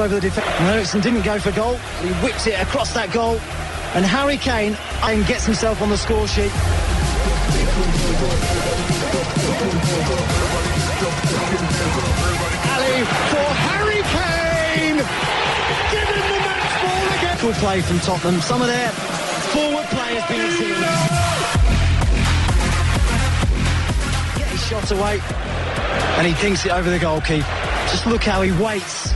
over the defence. Ericsson didn't go for goal. He whips it across that goal. And Harry Kane and gets himself on the score sheet. Ali for Harry Kane! Given the match ball again. Cool play from Tottenham. Some of their forward players being seen. Get his shot away. And he dinks it over the goalkeeper. Just look how he waits.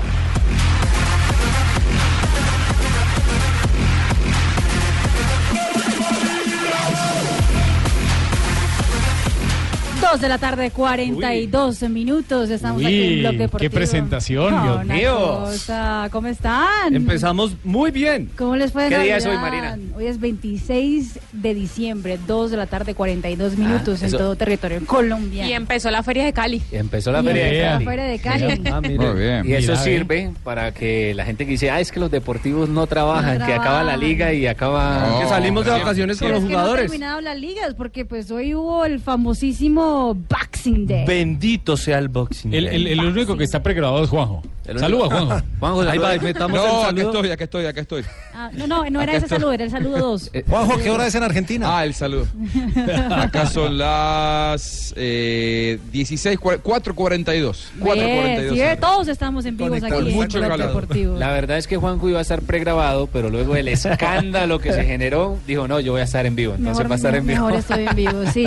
Dos de la tarde, 42 minutos. Estamos aquí en Uy, Bloque Deportivo. qué presentación, No, Dios mío. cosa. ¿Cómo están? Empezamos muy bien. ¿Cómo les fue ¿Qué día es hoy? Marina? Hoy es 26 de diciembre, 2 de la tarde, 42 minutos en eso- todo territorio colombiano. Y empezó la feria de Cali. Empezó la Y feria de empezó la Cali. Feria de Cali. Ah. Muy bien. Y eso Mira, sirve para que la gente que dice, ah, es que los deportivos no trabajan, No que acaba la trabajan. liga y acaba... No, que salimos de vacaciones con los es que no jugadores. terminado las ligas porque pues hoy hubo el famosísimo Boxing Day. Bendito sea el boxing. El, el- el único que está pregrabado es Juanjo. El Saluda, Juanjo. Juanjo, Ahí va, metamos el No, acá saludo. estoy, acá estoy, acá estoy. Ah, no, no, no era Acá ese estoy. saludo, era el saludo 2. Juanjo, ¿qué hora es en Argentina? Ah, el saludo. Acá son las eh, 16, cua- 4.42. 4.42. sí, eh, todos estamos en Conectado. aquí en Mucho. Deportivo. La verdad es que Juanjo iba a estar pregrabado, pero luego el escándalo que se generó, dijo, no, yo voy a estar en vivo, entonces Mejor, va a estar en vivo. mejor estoy en vivo, sí.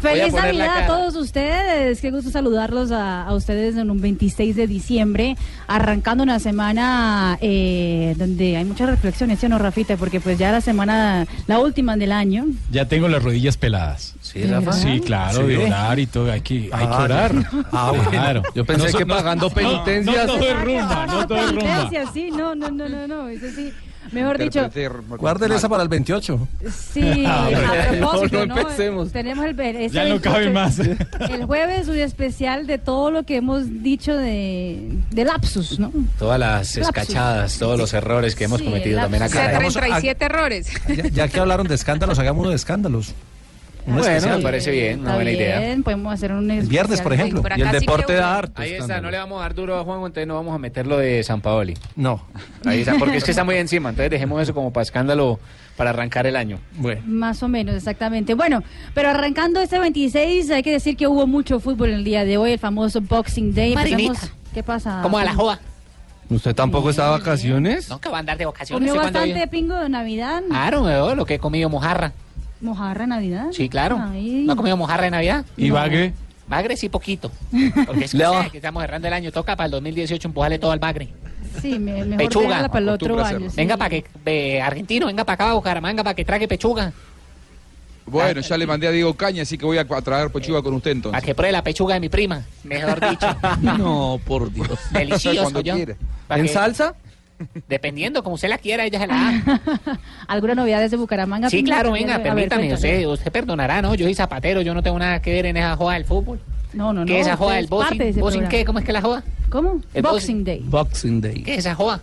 Feliz Navidad. Todos ustedes. Qué gusto saludarlos a, a ustedes en un 26 de diciembre, arrancando una semana eh, donde hay muchas reflexiones, ¿sí o no, Rafita? Porque pues ya la semana, la última del año. Ya tengo las rodillas peladas. Sí, Rafa. Sí, claro, de orar y todo. Hay que, hay que orar. Ah, bueno. Claro. Yo pensé que pagando penitencias. No, todo es rumba, Exacto, no todo es rumba. Sí, no, no, no, no, no, eso sí. Mejor dicho, mal. esa para el 28. sí, Ah, a propósito, No, ¿no? empecemos. Tenemos el, ese Ya no cabe 28, más. El jueves un especial de todo lo que hemos dicho de, de lapsus, ¿no? Todas las escachadas, todos los errores que hemos Sí, cometido también lapsus. acá. Hagamos- 37 errores. Ya, ya que hablaron de escándalos, hagamos uno de escándalos. Un Bueno, especial. me parece bien, una buena idea. bien, Podemos hacer un El viernes, por ejemplo. por Y el deporte da harto. Ahí está, no le vamos a dar duro a Juanjo, entonces no vamos a meter lo de San Paoli. No. Ahí está, porque es que está muy encima, entonces dejemos eso como para escándalo para arrancar el año. Bueno. Más o menos, exactamente. Bueno, pero arrancando este 26, hay que decir que hubo mucho fútbol el día de hoy, el famoso Boxing Day. Empezamos- ¿Qué pasa? ¿Cómo a la joda? ¿Usted tampoco está de vacaciones? No, que va a andar de vacaciones. Comió ¿sí, cuándo bastante pingo de Navidad. Claro, lo que he comido mojarra. Mojarra de Navidad. Sí, claro. Ay. ¿No ha comido mojarra de Navidad? Y No. Bagre. Bagre sí, poquito. Porque es que, estamos cerrando el año. Toca para el 2018 empujarle todo al bagre. Sí, me- mejor Pechuga. para el otro a año. sí. Venga para que, eh, argentino, venga para acá, Bucaramanga, para que trague pechuga. Bueno, ya le mandé a Diego Caña, así que voy a, a traer pechuga con usted Para entonces. que pruebe la pechuga de mi prima. Mejor dicho. No, por Dios. Delicioso, Cuando yo. ¿En que- salsa? Dependiendo, como usted la quiera, ella se la da. ¿Alguna novedad desde Bucaramanga? Sí, claro, venga, ver, permítame. Usted, usted perdonará, ¿no? Yo soy zapatero, yo no tengo nada que ver en esa joda del fútbol. No, no, no. ¿Qué es esa joda del boxing? ¿Boxing qué? ¿Cómo es que la joda? ¿Cómo? El Boxing boxing. Day. Boxing Day. ¿Qué es esa joda?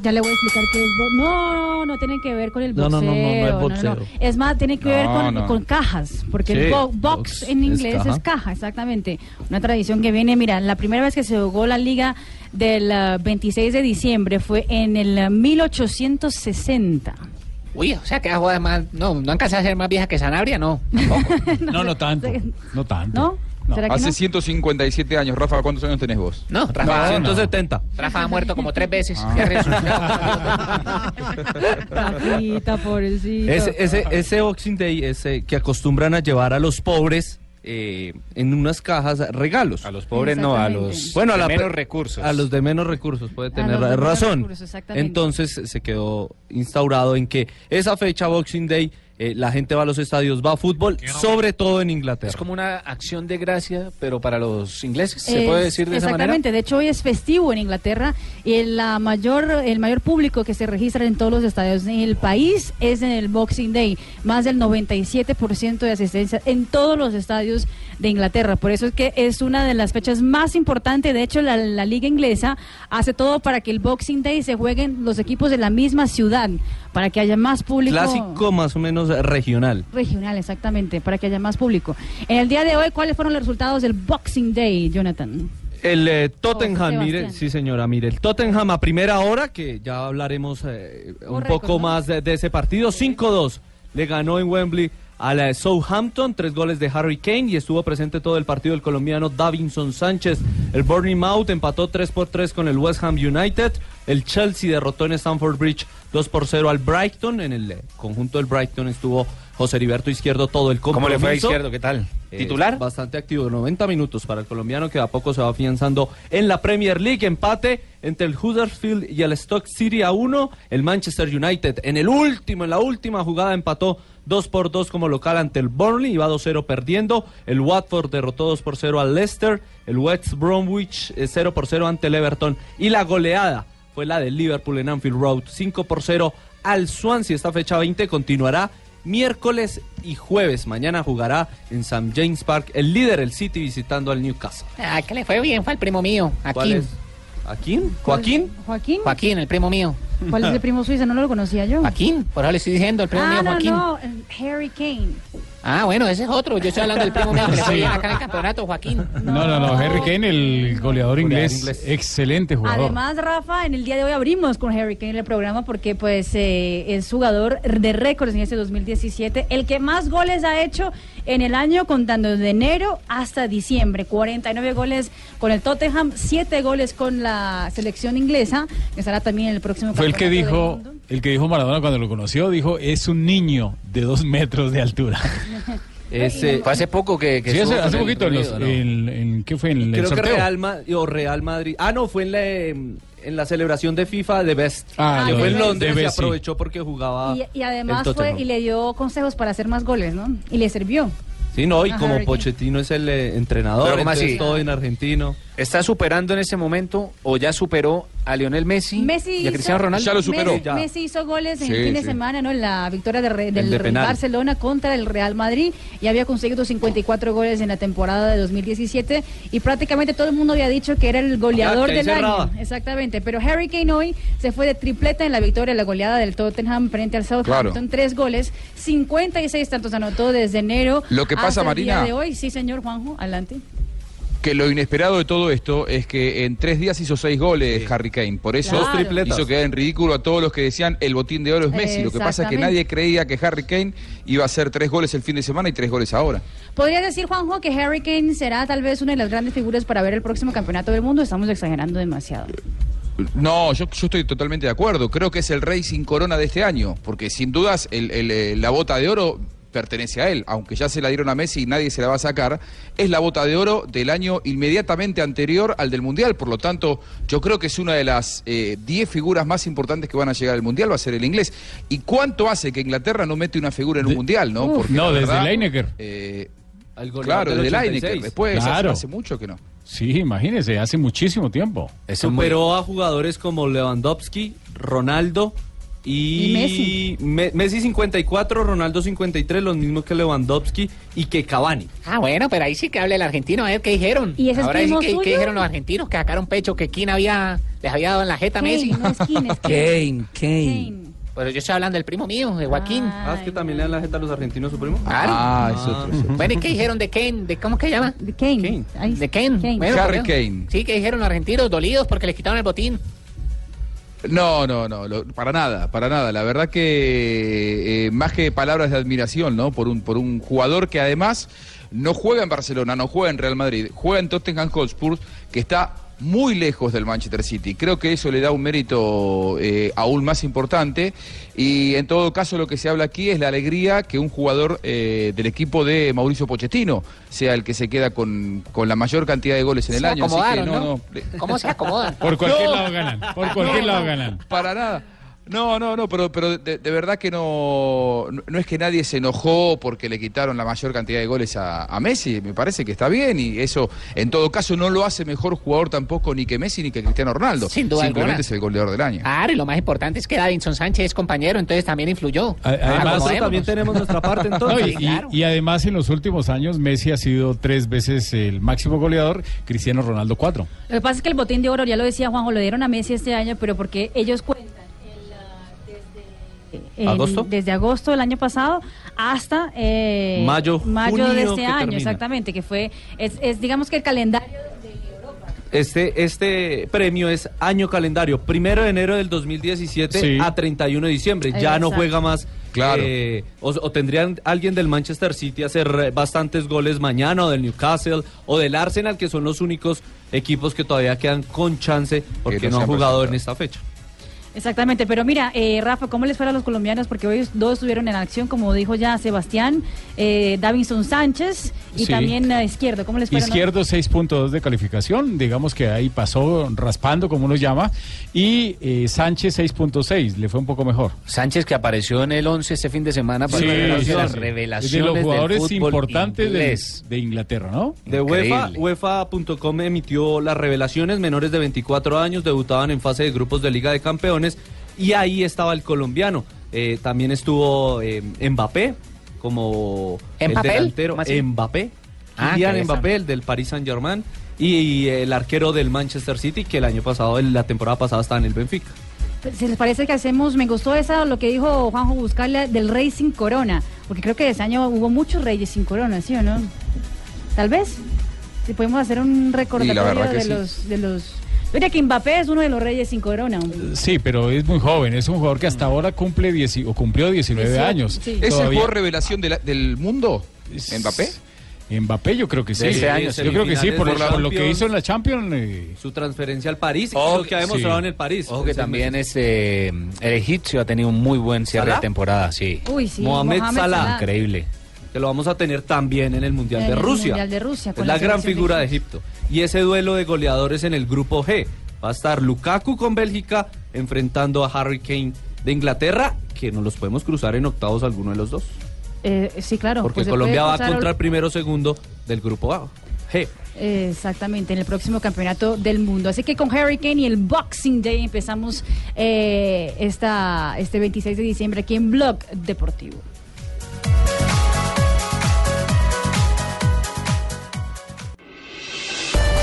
Ya, le voy a explicar qué es bo- No, no tiene que ver con el No, boxeo. no, no, no, no es boxeo. Es más, tiene que ver con, no. con cajas, porque el box box en inglés es caja. caja. exactamente. Una tradición que viene, mira, la primera vez que se jugó la liga del ah, 26 de diciembre fue en el ah, 1860. Uy, o sea que esa joda es más... No, no alcanza a ser más vieja que Sanabria, no. Tampoco. No, no tanto. No tanto. ¿No? No. ¿Será que Hace no? 157 años. Rafa, ¿cuántos años tenés vos? No, Rafa, No, 170. Rafa ha muerto como tres veces. Ah. Rafita, pobrecito. Ese, ese, ese Boxing Day ese que acostumbran a llevar a los pobres eh, en unas cajas regalos. A los pobres no, a los Bueno, a de la menos recursos. A los de menos recursos, puede A tener los de menos razón. recursos, exactamente. Entonces se quedó instaurado en que esa fecha Boxing Day eh, la gente va a los estadios, va a fútbol, sobre todo en Inglaterra. Es como una acción de gracia, pero para los ingleses, ¿se puede Es- decir de esa manera? Exactamente, de hecho hoy es festivo en Inglaterra y el, la mayor, el mayor público que se registra en todos los estadios en el país es en el Boxing Day, más del 97% de asistencia en todos los estadios de Inglaterra, por eso es que es una de las fechas más importantes, de hecho la, la liga inglesa hace todo para que el Boxing Day se jueguen los equipos de la misma ciudad, para que haya más público. Clásico más o menos regional. Regional, exactamente, para que haya más público. En el día de hoy, ¿cuáles fueron los resultados del Boxing Day, Jonathan? El eh, Tottenham, Oh, mire, sí señora, mire, el Tottenham a primera hora, que ya hablaremos eh, un récord, poco ¿no? más de, de ese partido, 5-2, le ganó en Wembley a la Southampton, tres goles de Harry Kane y estuvo presente todo el partido el colombiano Davinson Sánchez. El Bournemouth empató 3 por 3 con el West Ham United. El Chelsea derrotó en Stamford Bridge 2 por 0 al Brighton. En el eh, conjunto del Brighton estuvo José Heriberto Izquierdo todo el ¿Cómo compromiso. le fue a Izquierdo? ¿Qué tal? Eh, ¿Titular? bastante activo, 90 minutos para el colombiano que a poco se va afianzando en la Premier League. Empate entre el Huddersfield y el Stock City a 1. El Manchester United en el último, en la última jugada empató 2 por 2 como local ante el Burnley. Iba 2-0 perdiendo. El Watford derrotó 2 por 0 al Leicester. El West Bromwich eh, 0 por 0 ante el Everton. Y la goleada fue la del Liverpool en Anfield Road. 5 por 0 al Swansea. Esta fecha 20 continuará miércoles y jueves. Mañana jugará en St. James Park el líder, el City, visitando al Newcastle. Ah, que le fue bien, fue el primo mío, ¿Cuál Joaquín. es? ¿Joaquín? Joaquín. Joaquín, el primo mío. ¿Cuál es el primo suizo? No lo conocía yo. Joaquín, por eso le estoy diciendo, el primo Ah, mío no, Joaquín. no, el Harry Kane. Ah, bueno, ese es otro. Yo estoy hablando del primo mío que le fue acá en el campeonato, Joaquín. No, no, no. Harry Kane, el goleador inglés, inglés. excelente jugador. Además, Rafa, en el día de hoy abrimos con Harry Kane el programa porque pues eh, es jugador de récords en este 2017, el que más goles ha hecho en el año contando desde enero hasta diciembre, 49 goles con el Tottenham, 7 goles con la selección inglesa, que estará también en el próximo Fue el que dijo, el que dijo Maradona cuando lo conoció, dijo, es un niño de dos metros de altura. Ese, Fue hace poco que, que Sí, hace, hace el poquito, en, los- Reino Unido, ¿no? en- en- ¿qué fue? En el creo que. Real, Ma- o Real Madrid. Ah, no, fue en la, en la celebración de FIFA de Best. Ah, que de fue en. Londres De y Best, sí. aprovechó porque jugaba. Y, y además el fue y le dio consejos para hacer más goles, ¿no? Y le sirvió. Sí, no, y como. Pochettino es el eh, entrenador, Pero ¿cómo entonces así? todo en argentino. ¿Está superando en ese momento o ya superó a Lionel Messi, Messi y a Cristiano hizo- Ronaldo? Ya lo superó. Messi, Ya. Messi hizo goles en Sí, el fin de sí. semana, ¿no? En la victoria de re- del de. Barcelona contra el Real Madrid y había conseguido 54 goles en la temporada de 2017 y prácticamente todo el mundo había dicho que era el goleador del cerraba. año. Exactamente, pero Harry Kane hoy se fue de tripleta en la victoria, la goleada del Tottenham frente al Southampton, Claro. tres goles, 56 tantos anotó desde enero. Lo que pasa, hasta el Marina- día de hoy, sí, señor Juanjo, adelante. Que lo inesperado de todo esto es que en tres días hizo seis goles Harry Kane. Por eso Claro. Hizo quedar en ridículo a todos los que decían el botín de oro es Messi. Lo que pasa es que nadie creía que Harry Kane iba a hacer tres goles el fin de semana y tres goles ahora. ¿Podría decir, Juanjo, que Harry Kane será tal vez una de las grandes figuras para ver el próximo campeonato del mundo? Estamos exagerando demasiado. No, yo, yo estoy totalmente de acuerdo. Creo que es el rey sin corona de este año, porque sin dudas el- el, eh, la bota de oro pertenece a él, aunque ya se la dieron a Messi y nadie se la va a sacar, es la bota de oro del año inmediatamente anterior al del Mundial, por lo tanto yo creo que es una de las 10 figuras más importantes que van a llegar al Mundial, va a ser el inglés. ¿Y cuánto hace que Inglaterra no mete una figura en un De- Mundial, no? Porque No, la desde verdad, Lineker. eh, claro, desde 86. Lineker, después hace- Claro. hace mucho que no. Sí, imagínese, hace muchísimo tiempo. Eso es muy- Superó a jugadores como Lewandowski, Ronaldo y, Y Messi. Me- Messi 54, Ronaldo 53, los mismos que Lewandowski y que Cavani. Ah, bueno, pero ahí sí que hable el argentino, a ver qué dijeron. ¿Y Ahora sí que, suyo? qué dijeron los argentinos, que sacaron pecho, que King había, les había dado en la jeta a Kane, Messi. no es Kane, es Kane. Kane, Kane. Kane. Pero yo estoy hablando del primo mío, de Joaquín. Ah, es que también le dan la jeta a los argentinos, su primo. Claro. Ah, es otro. es otro. Bueno, ¿y qué dijeron de Kane? ¿De cómo que se llama? De Kane. Kane. De Kane. Bueno, Harry. Kane. Sí, que dijeron los argentinos dolidos porque les quitaron el botín. No, no, no, para nada, para nada. La verdad que eh, más que palabras de admiración, ¿no? Por un, por un jugador que además no juega en Barcelona, no juega en Real Madrid, juega en Tottenham Hotspur, que está muy lejos del Manchester City. Creo que eso le da un mérito eh, aún más importante. Y en todo caso lo que se habla aquí es la alegría que un jugador eh, del equipo de Mauricio Pochettino sea el que se queda con, con la mayor cantidad de goles en el año. Así que no, ¿no? no, le- ¿Cómo se acomodan? Por cualquier No. lado ganan. Por cualquier lado ganan. Para nada. No, no, no, pero, pero de, de verdad que no, no es que nadie se enojó porque le quitaron la mayor cantidad de goles a, a Messi, me parece que está bien y eso en todo caso no lo hace mejor jugador tampoco ni que Messi ni que Cristiano Ronaldo. Sin duda Simplemente alguna. es el goleador del año. Claro, y lo más importante es que Davinson Sánchez es compañero, entonces también influyó. A- además- también tenemos nuestra parte No, entonces. y, y- claro. y además en los últimos años Messi ha sido tres veces el máximo goleador, Cristiano Ronaldo cuatro. Lo que pasa es que el botín de oro, ya lo decía Juanjo, lo dieron a Messi este año, pero porque ellos cuentan ah, ¿Agosto? desde agosto del año pasado hasta eh, Mayo, mayo de este año, termina. exactamente, que fue, es, es digamos que el calendario de Europa. Este, este premio es año calendario, primero de enero del 2017 Sí. a 31 de diciembre. Ya no juega más. Claro. eh, o, o tendrían alguien del Manchester City hacer bastantes goles mañana, o del Newcastle, o del Arsenal, que son los únicos equipos que todavía quedan con chance porque no han jugado en esta fecha. Exactamente, pero mira, eh, Rafa, ¿cómo les fue a los colombianos? Porque hoy dos estuvieron en acción, como dijo ya Sebastián, eh, Davinson Sánchez y Sí. también eh, Izquierdo. ¿Cómo les fue? Izquierdo 6.2 de calificación, digamos que ahí pasó raspando, como uno llama, y eh, Sánchez 6.6, le fue un poco mejor. Sánchez que apareció en el 11 este fin de semana para Sí, sí. revelaciones de los jugadores importantes de, Inglaterra, ¿no? De UEFA, Increíble. UEFA.com emitió las revelaciones menores de 24 años, debutaban en fase de grupos de Liga de Campeones y ahí estaba el colombiano. Eh, también estuvo eh, Mbappé como el ¿Mbappé? delantero. Mbappé. Ah, Kylian Mbappé, el del Paris Saint Germain y, el arquero del Manchester City que el año pasado, en la temporada pasada estaba en el Benfica. Si les parece que hacemos, me gustó esa, lo que dijo Juanjo Buscarle del Rey sin corona, porque creo que ese año hubo muchos reyes sin corona, ¿sí o no? Tal vez, si podemos hacer un recordatorio de sí. los... De los Mira que Mbappé es uno de los reyes sin corona. hombre. Sí, pero es muy joven, es un jugador que hasta ahora cumple 10 o cumplió 19 18, años. sí. ¿Es el jugador revelación de la- del mundo? ¿Mbappé? Mbappé yo creo que sí. De ese año, yo creo que sí, por, por lo que hizo en la Champions. eh, Su transferencia al París Ojo lo que ha demostrado sí. en el París. Ojo que también meses. es, eh, el egipcio ha tenido un muy buen cierre ¿Salah? de temporada, sí. Uy, sí. Mohamed Salah. Increíble. Que lo vamos a tener también en el Mundial En de el Rusia. Mundial de Rusia, Es la la gran de figura de Egipto. Y ese duelo de goleadores en el grupo G. Va a estar Lukaku con Bélgica enfrentando a Harry Kane de Inglaterra, que nos los podemos cruzar en octavos alguno de los dos. Eh, sí, claro. Porque pues Colombia va contra el primero segundo del grupo A. G. Exactamente, en el próximo campeonato del mundo. Así que con Harry Kane y el Boxing Day empezamos eh, esta, este 26 de diciembre aquí en Blog Deportivo.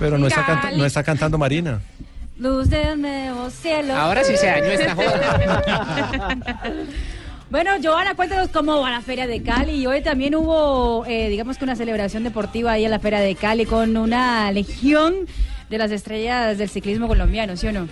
Pero no está, canta- no está cantando Marina. Luz del nuevo cielo. Ahora sí se dañó esta joda. Bueno, Joana, cuéntanos cómo va la Feria de Cali. Y hoy también hubo, eh, digamos que una celebración deportiva ahí en la Feria de Cali con una legión de las estrellas del ciclismo colombiano, ¿sí o no?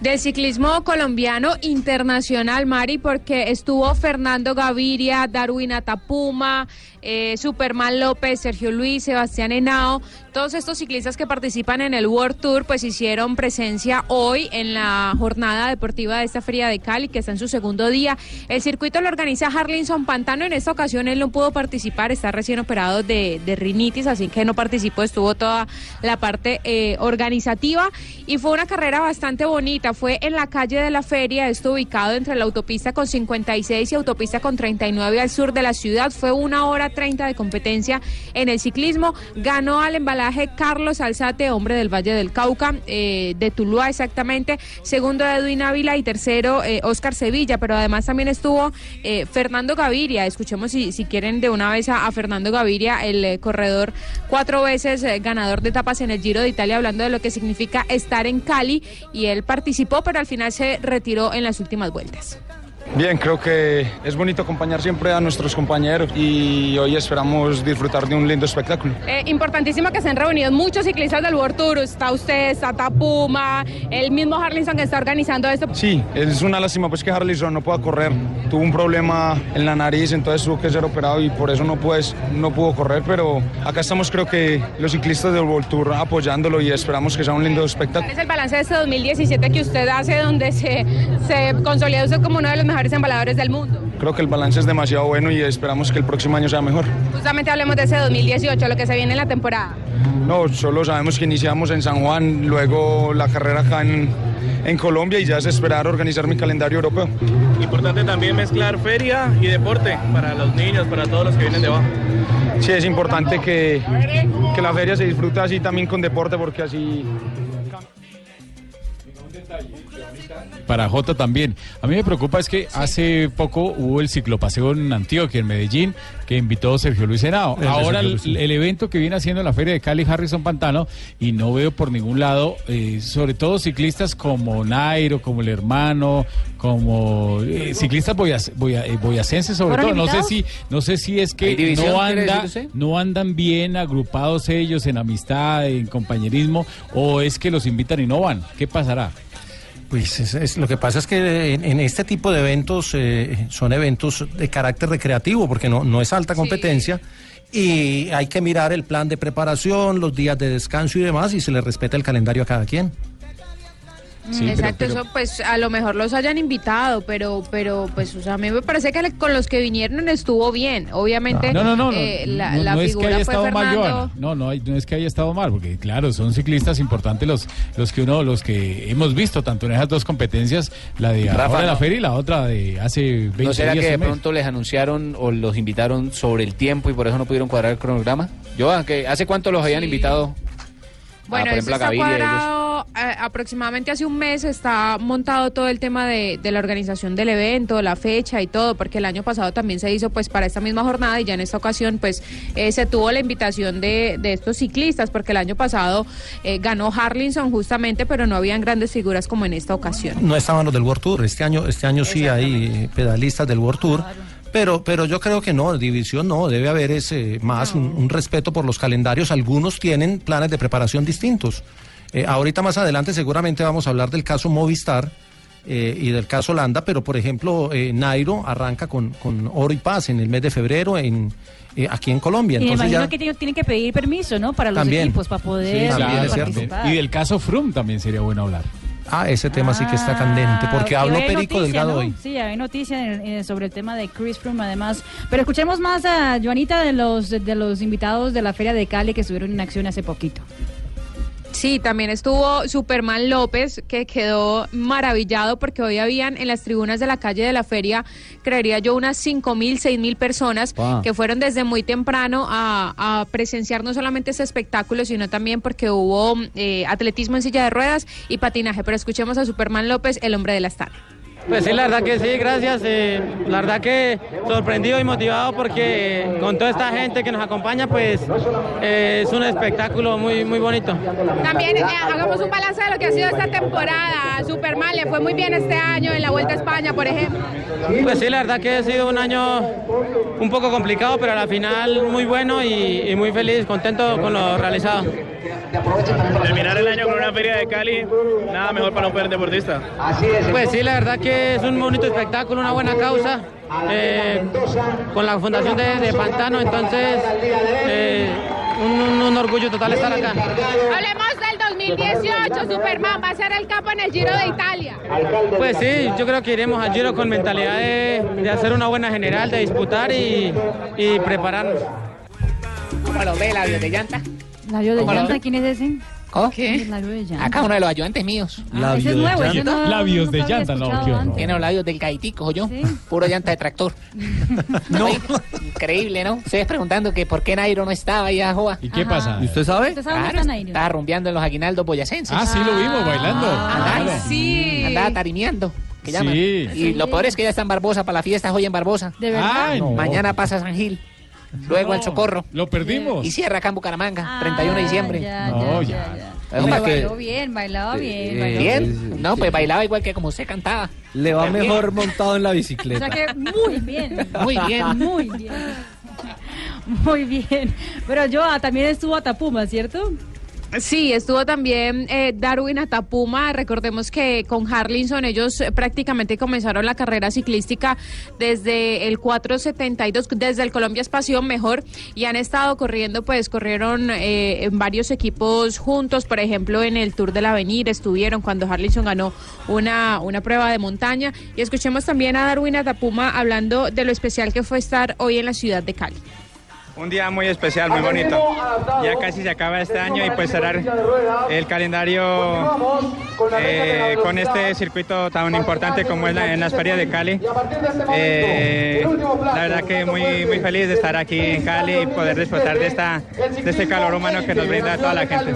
Del ciclismo colombiano internacional, Mari, porque estuvo Fernando Gaviria, Darwin Atapuma, eh, Superman López, Sergio Luis, Sebastián Henao. Todos estos ciclistas que participan en el World Tour, pues hicieron presencia hoy en la jornada deportiva de esta Feria de Cali, que está en su segundo día. El circuito lo organiza Harlinson Pantano. En esta ocasión él no pudo participar, está recién operado de, rinitis, así que no participó, estuvo toda la parte eh, organizativa. Y fue una carrera bastante bonita. Fue en la calle de la feria, esto ubicado entre la autopista con 56 y autopista con 39 al sur de la ciudad. Fue una hora 30 de competencia en el ciclismo. Ganó al embalaje Carlos Alzate, hombre del Valle del Cauca, eh, de Tuluá exactamente. Segundo Edwin Ávila y tercero eh, Oscar Sevilla. Pero además también estuvo eh, Fernando Gaviria. Escuchemos si, si quieren de una vez a, Fernando Gaviria, el eh, corredor cuatro veces eh, ganador de etapas en el Giro de Italia, hablando de lo que significa estar en Cali. Y él participó, pero al final se retiró en las últimas vueltas. Bien, creo que es bonito acompañar siempre a nuestros compañeros y hoy esperamos disfrutar de un lindo espectáculo. Eh, importantísimo que se han reunido muchos ciclistas del World Tour. Está usted, está Tapuma, el mismo Harlinson que está organizando esto. Sí, es una lástima pues que Harlison no pueda correr. Tuvo un problema en la nariz, entonces tuvo que ser operado y por eso no, puedes, no pudo correr, pero acá estamos creo que los ciclistas del World Tour apoyándolo y esperamos que sea un lindo espectáculo. ¿Cuál es el balance de este 2017 que usted hace donde se, se consolida usted como uno de los mejores embaladores del mundo. Creo que el balance es demasiado bueno y esperamos que el próximo año sea mejor. Justamente hablemos de ese 2018, lo que se viene en la temporada. No, solo sabemos que iniciamos en San Juan, luego la carrera acá en, en Colombia y ya es esperar organizar mi calendario europeo. Importante también mezclar feria y deporte para los niños, para todos los que vienen debajo. Sí, es importante que, que la feria se disfrute así también con deporte porque así Para Jota también. A mí me preocupa es que hace poco hubo el ciclopaseo en Antioquia, en Medellín, que invitó Sergio Luis Henao. Ahora Sergio el, evento que viene haciendo en la feria de Cali, Harrison Pantano, y no veo por ningún lado, eh, sobre todo ciclistas como Nairo, como el hermano, como eh, ciclistas boyas- boya- eh, boyacenses sobre todo. ¿Fueron No sé si, no sé si es ¿Hay que no anda, no andan bien agrupados ellos en amistad, en compañerismo, o es que los invitan y no van. ¿Qué pasará? Pues es- es- lo que pasa es que en, en este tipo de eventos eh, son eventos de carácter recreativo, porque no, no es alta competencia. Y hay que mirar el plan de preparación, los días de descanso y demás, y se le respeta el calendario a cada quien. Sí, Exacto, pero- eso pues a lo mejor los hayan invitado, pero pero pues o sea, a mí me parece que con los que vinieron estuvo bien. Obviamente No, no, no, no, eh, la, no, la no es que figura haya fue estado mal, Fernando. Joana. No, no, hay- no es que haya estado mal, porque claro, son ciclistas importantes los, los que uno, los que hemos visto tanto en esas dos competencias, la de Rafa, ahora de la feria y la otra de hace 20 ¿No será días. que de pronto les anunciaron o los invitaron sobre el tiempo y por eso no pudieron cuadrar el cronograma? Yo, que ¿hace cuánto los habían invitado? Bueno, Ah, por eso ejemplo, a Gaviria eh, aproximadamente hace un mes, está montado todo el tema de, de la organización del evento, la fecha y todo, porque el año pasado también se hizo pues para esta misma jornada y ya en esta ocasión pues eh, se tuvo la invitación de, de estos ciclistas, porque el año pasado eh, ganó Harlinson justamente, pero no habían grandes figuras como en esta ocasión. No estaban los del World Tour, este año, este año sí hay pedalistas del World Tour. Pero, pero yo creo que no, división no, debe haber ese, más un, un respeto por los calendarios. Algunos tienen planes de preparación distintos. Eh, ahorita más adelante seguramente vamos a hablar del caso Movistar eh, y del caso Landa, pero por ejemplo eh, Nairo arranca con, con Oro y Paz en el mes de febrero en, eh, aquí en Colombia. Y me Entonces imagino ya que tienen, tienen que pedir permiso, ¿no? Para los También. equipos, para poder Sí, también es cierto. participar. Y del caso Frum también sería bueno hablar. Ah, ese tema sí que está candente, porque Ah, habló y hay Perico noticia, Delgado ¿no? hoy. Sí, hay noticia en- en- sobre el tema de Chris Froome además. Pero escuchemos más a Joanita de los, de los invitados de la Feria de Cali que estuvieron en acción hace poquito. Sí, también estuvo Superman López, que quedó maravillado porque hoy habían en las tribunas de la calle de la feria, creería yo, unas cinco mil, seis mil personas Wow. que fueron desde muy temprano a, a presenciar no solamente este espectáculo, sino también porque hubo eh, atletismo en silla de ruedas y patinaje. Pero escuchemos a Superman López, el hombre de la Astana. Pues sí, la verdad que sí, gracias. eh, la verdad que sorprendido y motivado porque eh, con toda esta gente que nos acompaña, pues eh, es un espectáculo muy, muy bonito. También eh, hagamos un balance de lo que ha sido esta temporada. Superman le fue muy bien este año en la Vuelta a España, por ejemplo. Pues sí, la verdad que ha sido un año un poco complicado, pero a la final muy bueno y, y muy feliz, contento con lo realizado. Terminar el año con una feria de Cali, nada mejor para un deportista. Pues sí, la verdad que es un bonito espectáculo, una buena causa, eh, con la fundación de, de Pantano, entonces eh, un, un- un orgullo total estar acá. Hablemos del 2018, Superman va a ser el capo en el Giro de Italia. Pues sí, yo creo que iremos al Giro con mentalidad de, de hacer una buena general, de disputar y, y prepararnos. ¿Cómo lo ve, labios de llanta? ¿Labio de ¿Cómo lo llanta? ¿Quién es ese? ¿Cómo? ¿Qué? Labio de llanta. Acá uno de los ayudantes míos. Ah, ese es nuevo, ese no- Labios de había llanta, no, escuchado qué horror. antes. Tiene los labios del caitico, yo. Puro llanta de tractor. no. Increíble, ¿no? Ustedes preguntando que por qué Nairo no estaba ahí a Joa. ¿Y qué Ajá. pasa? ¿Y usted sabe? ¿Usted sabe dónde Claro, está Nairo? estaba rumbeando en los aguinaldos boyacenses. Ah, sí, lo vimos bailando. Andaba, Claro. sí. andaba tarimeando. Que llaman. Sí. Y lo peor es que ya está en Barbosa para la fiesta hoy en Barbosa. ¿De verdad? Ay, no. Mañana pasa San Gil. Luego al Socorro. Lo perdimos. Y cierra acá en Bucaramanga, 31 de diciembre. Ya, No, ya, que- bailó bien, bailaba bien. eh, bailó Bien. No, pues bailaba igual que como usted cantaba. Le va Bien. mejor montado en la O bicicleta. sea que muy bien. Muy bien. Muy bien. Muy bien. Pero yo ah, también estuvo Atapuma, ¿cierto? Sí, estuvo también eh, Darwin Atapuma. Recordemos que con Harlinson ellos eh, prácticamente comenzaron la carrera ciclística desde el 472, desde el Colombia Espacio mejor, y han estado corriendo, pues corrieron eh, en varios equipos juntos, por ejemplo en el Tour del Avenir estuvieron cuando Harlinson ganó una, una prueba de montaña. Y escuchemos también a Darwin Atapuma hablando de lo especial que fue estar hoy en la ciudad de Cali. Un día muy especial, muy bonito. Ya casi se acaba este año y pues cerrar el calendario eh, con este circuito tan importante como es la, en las ferias de Cali. Eh, la verdad que muy, muy feliz de estar aquí en Cali y poder disfrutar de, esta, de este calor humano que nos brinda toda la gente.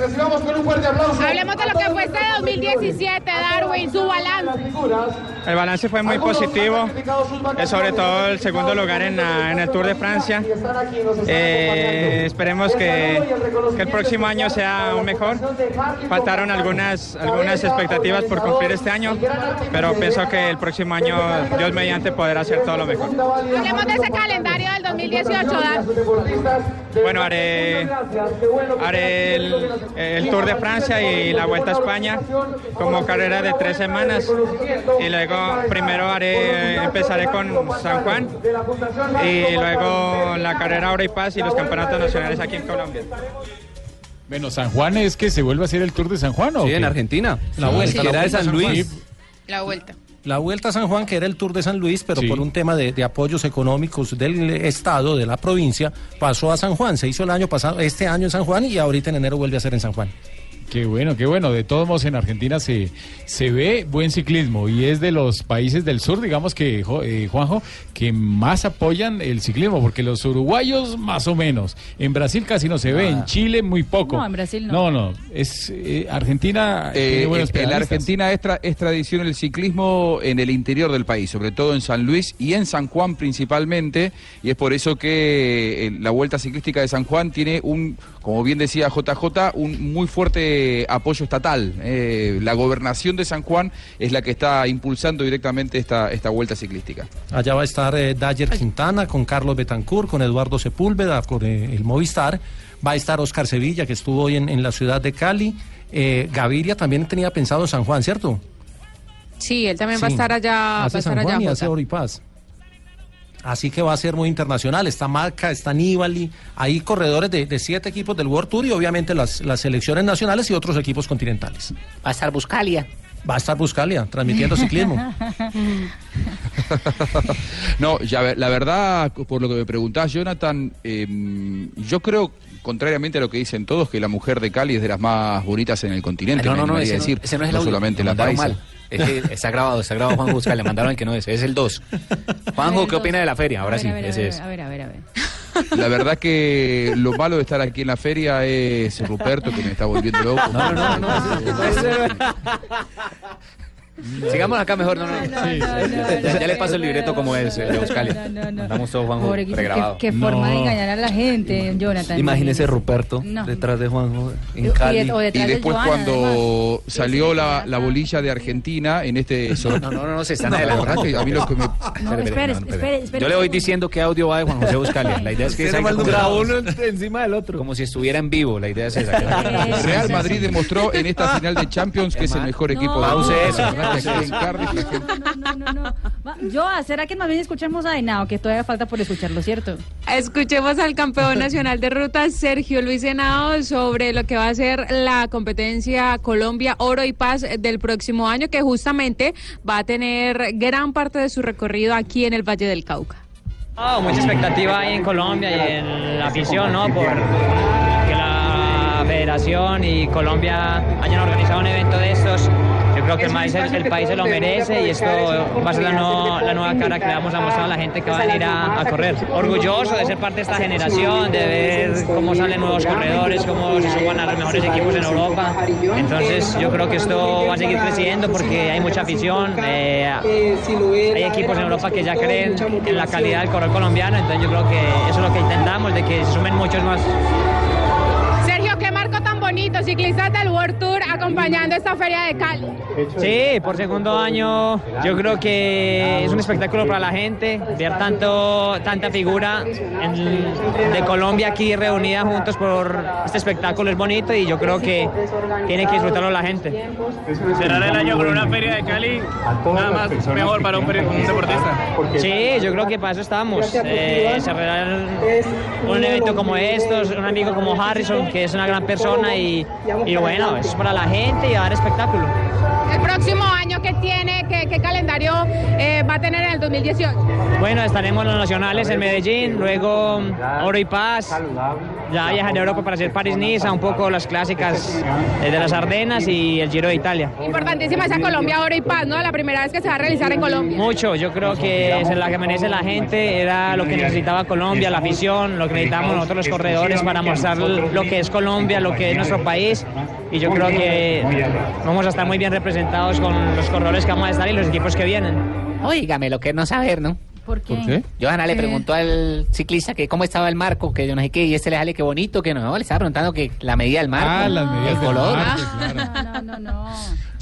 Hablemos de lo que fue este 2017, Darwin, su balance. El balance fue muy positivo, eh, sobre todo el segundo lugar en, la- en el Tour de Francia. Eh, esperemos que, que el próximo año sea aún mejor. Faltaron algunas, algunas expectativas por cumplir este año, pero pienso que el próximo año, Dios mediante, poder hacer todo lo mejor. Hablemos de ese calendario del 2018, Dan. Bueno, haré, haré el, el Tour de Francia y la Vuelta a España como carrera de tres semanas. Y luego, primero haré, empezaré con San Juan y luego la carrera Hora y Paz y los campeonatos nacionales aquí en Colombia. Bueno, San Juan es que se vuelve a hacer el Tour de San Juan, ¿o Sí, qué? en Argentina. La Sí, vuelta, sí. la Era de San Luis. Juan. La vuelta. La Vuelta a San Juan, que era el Tour de San Luis, pero Sí. por un tema de, de apoyos económicos del Estado, de la provincia, pasó a San Juan. Se hizo el año pasado, este año en San Juan y ahorita en enero vuelve a ser en San Juan. Qué bueno, qué bueno. De todos modos, en Argentina se, se ve buen ciclismo y es de los países del sur, digamos que, eh, Juanjo, que más apoyan el ciclismo, porque los uruguayos más o menos. En Brasil casi no se ve, en Chile muy poco. No, en Brasil no. No, no. Es, eh, Argentina Eh, buenos en- en la pedalistas. Argentina es, tra- es tradición el ciclismo en el interior del país, sobre todo en San Luis y en San Juan principalmente, y es por eso que eh, la Vuelta Ciclística de San Juan tiene un, como bien decía JJ, un muy fuerte apoyo estatal. Eh, la gobernación de San Juan es la que está impulsando directamente esta, esta Vuelta Ciclística. Allá va a estar eh, Dayer Quintana con Carlos Betancourt, con Eduardo Sepúlveda, con eh, el Movistar. Va a estar Oscar Sevilla, que estuvo hoy en, en la ciudad de Cali. Eh, Gaviria también tenía pensado en San Juan, ¿cierto? Sí, él también va a estar allá. Va a hace estar San allá. Juan y Jota. hace Oripaz. Así que va a ser muy internacional. Está Marca, está Nibali. Hay corredores de, de siete equipos del World Tour y obviamente las, las selecciones nacionales y otros equipos continentales. Va a estar Buscalia. Va a estar Buscalia transmitiendo ciclismo. No, ya, ve- la verdad, por lo que me preguntás, Jonathan, eh, yo creo, contrariamente a lo que dicen todos, que la mujer de Cali es de las más bonitas en el continente. no, no, no, ese decir, no, ese no es el audio, solamente la paisa. mal. Es que está grabado, está grabado Juan Buscal, le mandaron el que no es, es el 2. Juanjo, ¿qué opina de la feria? Ahora A ver, sí, a ver, a ese ver, es. A ver, a ver, a ver. La verdad que lo malo de estar aquí en la feria es Ruperto, que me está volviendo loco. No, no, no, no. Sigamos acá mejor, no, no. no, ya, ya le paso el libreto como es, eh, de Buscalia. No, no, no. Andamos todos Juanjo Pobre, qué, pregrabado. qué forma de engañar a la gente, Jonathan. Imagínese Ruperto No. detrás de Juanjo en Y- Cali. Y después Joana, cuando salió la, la bolilla de Argentina en este... No, no, no, no, se están adelantando. a mí lo que me... No, espere, espere, espere. Yo le voy diciendo qué audio va de Juan José Buscalia. La idea es que uno encima del otro. como si estuviera en vivo. La idea es esa. que- Real Madrid demostró en esta final de Champions que es el mejor equipo de Pause eso. No, no, no. Va, Yo, ¿será que más bien escuchamos a Henao? Que todavía falta por escucharlo, ¿cierto? Escuchemos al campeón nacional de rutas, Sergio Luis Henao, sobre lo que va a ser la competencia Colombia Oro y Paz del próximo año, que justamente va a tener gran parte de su recorrido aquí en el Valle del Cauca. Ah, mucha expectativa ahí en Colombia y en la afición, ¿no? Por que la federación y Colombia hayan organizado un evento de estos. Creo que el país, el país se lo merece y esto va a ser la, no- la nueva cara que le vamos a mostrar a la gente que va a venir a, a correr. Orgulloso de ser parte de esta generación, de ver cómo salen nuevos corredores, cómo se suban a los mejores equipos en Europa. Entonces yo creo que esto va a seguir creciendo porque hay mucha afición. eh, hay equipos en Europa que ya creen en la calidad del corredor colombiano, entonces yo creo que eso es lo que intentamos, de que se sumen muchos más. Bonito ciclistas del World Tour acompañando esta feria de Cali. Sí, por segundo año yo creo que es un espectáculo para la gente, ver tanto, tanta figura en- de Colombia aquí reunida juntos por este espectáculo es bonito y yo creo que tiene que disfrutarlo la gente. Cerrar el año con una feria de Cali, nada más mejor para un, un deportista. Sí, yo creo que para eso estamos. Eh, cerrar un evento como estos, un amigo como Harrison, que es una gran persona y, y bueno, eso es para la gente y a dar espectáculo. El próximo año que tiene, ¿qué, qué calendario eh, va a tener en el 2018? Bueno, estaremos en los nacionales en Medellín, luego Oro y Paz, ya viajan a Europa para hacer París-Niza, un poco las clásicas eh, de las Ardenas y el Giro de Italia. Importantísima esa Colombia Oro y Paz, ¿no? La primera vez que se va a realizar en Colombia. Mucho, yo creo que es la que merece la gente, era lo que necesitaba Colombia, la afición, lo que necesitamos nosotros los corredores para mostrar lo que es Colombia, lo que es nuestro país y yo creo que vamos a estar muy bien representados con los corredores que vamos a estar y los equipos que vienen. Óigame, lo que no saber, ¿no? ¿Por qué? ¿Por qué? Johanna le ¿Qué? preguntó al ciclista que cómo estaba el marco, que yo no sé qué, y este le sale que bonito, que no, le estaba preguntando que la medida del marco. Ah, las medidas el del color. marco,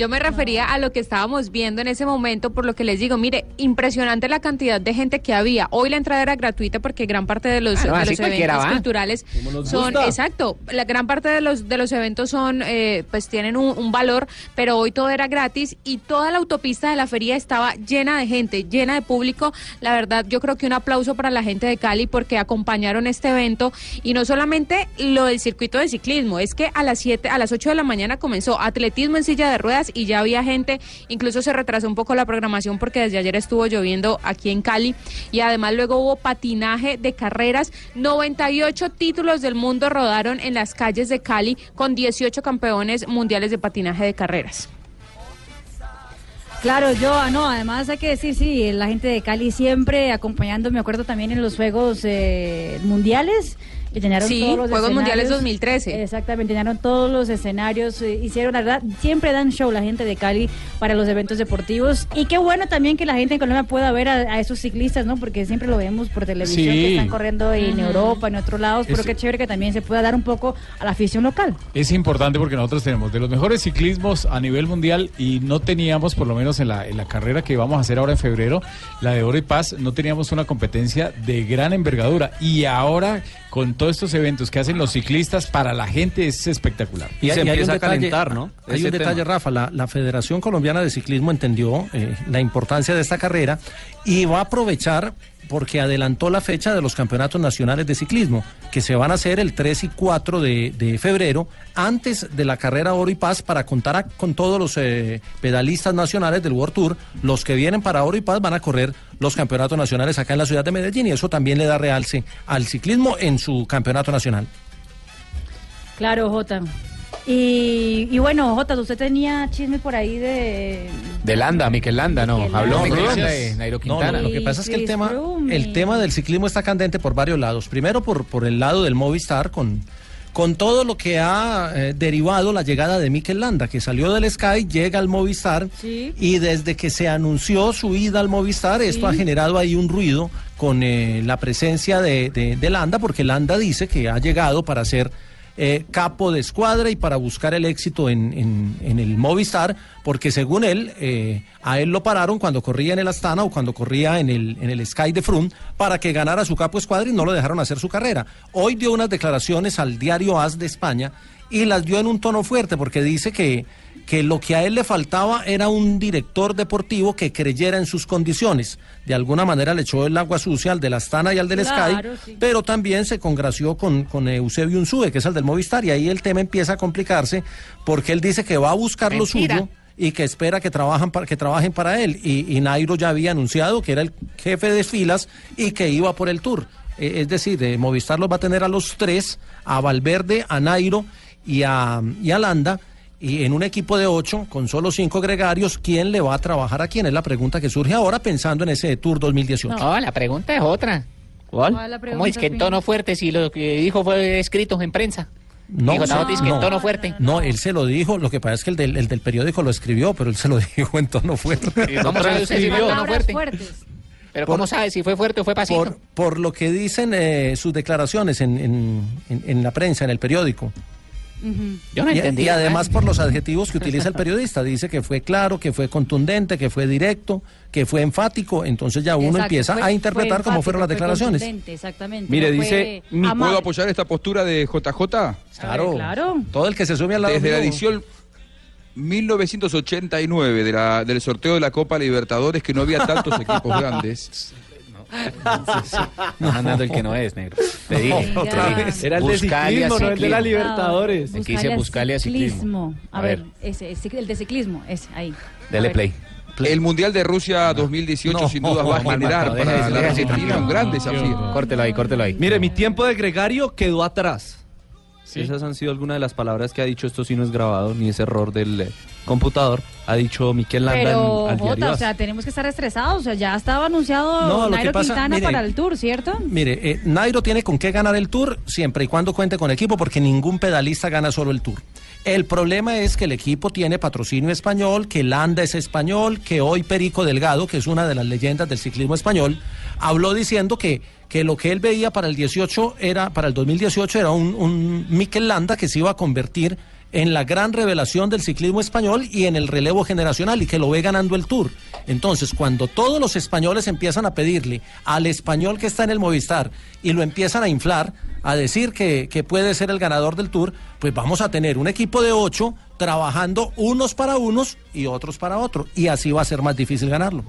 Yo me refería a lo que estábamos viendo en ese momento, por lo que les digo, mire, impresionante la cantidad de gente que había. Hoy la entrada era gratuita porque gran parte de los, Claro, de así los cualquiera eventos culturales son, gusta. exacto, la gran parte de los de los eventos son, eh, pues tienen un, un valor, pero hoy todo era gratis y toda la autopista de la feria estaba llena de gente, llena de público. La verdad, yo creo que un aplauso para la gente de Cali porque acompañaron este evento y no solamente lo del circuito de ciclismo, es que a las 7, a las 8 de la mañana comenzó atletismo en silla de ruedas y ya había gente, incluso se retrasó un poco la programación porque desde ayer estuvo lloviendo aquí en Cali y además luego hubo patinaje de carreras, 98 títulos del mundo rodaron en las calles de Cali con 18 campeones mundiales de patinaje de carreras. Claro, yo, no, además hay que decir, sí, la gente de Cali siempre acompañando, me acuerdo también en los Juegos eh, Mundiales, que llenaron Sí, todos los Juegos Mundiales escenarios. 2013. Exactamente, llenaron todos los escenarios, eh, hicieron, la verdad, siempre dan show la gente de Cali para los eventos deportivos. Y qué bueno también que la gente en Colombia pueda ver a, a esos ciclistas, ¿no? Porque siempre lo vemos por televisión, Sí. que están corriendo en. Europa, en otros lados, pero Es- qué chévere que también se pueda dar un poco a la afición local. Es importante porque nosotros tenemos de los mejores ciclismos a nivel mundial y no teníamos, por lo menos en la, en la carrera que vamos a hacer ahora en febrero, la de Oro y Paz, no teníamos una competencia de gran envergadura. Y ahora, con todos estos eventos que hacen los ciclistas, para la gente es espectacular. Y, hay- y hay un detalle, Hay Ese un detalle, tema. Rafa. La, la Federación Colombiana de Ciclismo entendió eh, la importancia de esta carrera y va a aprovechar porque adelantó la fecha de los campeonatos nacionales de ciclismo, que se van a hacer el 3 y 4 de, de febrero, antes de la carrera Oro y Paz, para contar con todos los eh, pedalistas nacionales del World Tour. Los que vienen para Oro y Paz van a correr los campeonatos nacionales acá en la ciudad de Medellín y eso también le da realce al ciclismo en su campeonato nacional. Claro, Jota. Y, y bueno, Jota, usted tenía chisme por ahí de... De Landa, Miquel Landa, no. Miquel Habló de Nairo No, Quintana. lo, lo que pasa es que el tema, el tema del ciclismo está candente por varios lados. Primero por, por el lado del Movistar, con, con todo lo que ha eh, derivado la llegada de Mikel Landa, que salió del Sky, llega al Movistar, Sí. y desde que se anunció su ida al Movistar, esto ha generado ahí un ruido con eh, la presencia de, de- de Landa, porque Landa dice que ha llegado para ser eh, capo de escuadra y para buscar el éxito en, en- en el Movistar, porque según él, eh, a él lo pararon cuando corría en el Astana o cuando corría en el, en el Sky de Froome para que ganara su capo escuadra y no lo dejaron hacer su carrera. Hoy dio unas declaraciones al diario AS de España y las dio en un tono fuerte porque dice que, que lo que a él le faltaba era un director deportivo que creyera en sus condiciones. De alguna manera le echó el agua sucia al del Astana y al del Claro, Sky, sí. pero también se congració con, con Eusebio Unzúe, que es el del Movistar, y ahí el tema empieza a complicarse porque él dice que va a buscar Mentira. lo suyo y que espera que, trabajan para, que trabajen para él. Y, y Nairo ya había anunciado que era el jefe de filas y que iba por el Tour. Eh, es decir, eh, Movistar los va a tener a los tres, a Valverde, a Nairo y a, y a Landa. Y en un equipo de ocho, con solo cinco gregarios, ¿quién le va a trabajar a quién? Es la pregunta que surge ahora pensando en ese Tour 2018. No, la pregunta es otra. ¿Cuál la ¿Cómo es que en tono fuerte si lo que dijo fue escrito en prensa? Dijo Tabotis que en tono fuerte. No, él se lo dijo. Lo que pasa es que el del, el del periódico lo escribió, pero él se lo dijo en tono fuerte. ¿Cómo sabe usted si fue en tono Palabras fuerte? fuertes. Pero Por- ¿cómo sabe si fue fuerte o fue pasivo? Por, por lo que dicen eh, sus declaraciones en, en- en- en la prensa, en el periódico. Yo no y, entendí. y además por los adjetivos que utiliza el periodista. Dice que fue claro, que fue contundente, que fue directo, que fue enfático. Entonces ya uno Exacto, empieza fue- a interpretar fue cómo fueron las declaraciones. Exactamente. Mire, no dice, amable. ¿puedo apoyar esta postura de JJ? Claro, claro. Todo el que se sube al lado Desde la mío. edición 1989 de la, del sorteo de la Copa Libertadores que no había tantos equipos grandes. Estás mandando el que no es, negro. Te dije. Otra te dije. vez. Era el de Buscalia ciclismo, no el de la. Libertadores. Aquí dice Buscalia Buscalia ciclismo. A, A ver, ese, ese, el de ciclismo, ese, ahí. Dele play. El Mundial de Rusia 2018 No. sin duda va a generar para la Argentina un gran desafío. Córtelo ahí, córtelo ahí. Mire, mi tiempo de gregario quedó atrás. Esas han sido algunas de las palabras que ha dicho. Esto sí no es grabado, ni es error del eh, computador. Ha dicho Miquel Landa Pero, en- al diario Jota, o sea, tenemos que estar estresados. O sea, ya estaba anunciado No, Nairo pasa- Quintana mire, para el Tour, ¿cierto? Mire, eh, Nairo tiene con qué ganar el Tour siempre y cuando cuente con equipo, porque ningún pedalista gana solo el Tour. El problema es que el equipo tiene patrocinio español, que Landa es español, que hoy Perico Delgado, que es una de las leyendas del ciclismo español, habló diciendo que, que lo que él veía para el 18 era, para el 2018 era un, un Mikel Landa que se iba a convertir en la gran revelación del ciclismo español y en el relevo generacional y que lo ve ganando el Tour. Entonces, cuando todos los españoles empiezan a pedirle al español que está en el Movistar y lo empiezan a inflar, a decir que, que puede ser el ganador del Tour, pues vamos a tener un equipo de ocho trabajando unos para unos y otros para otros. Y así va a ser más difícil ganarlo.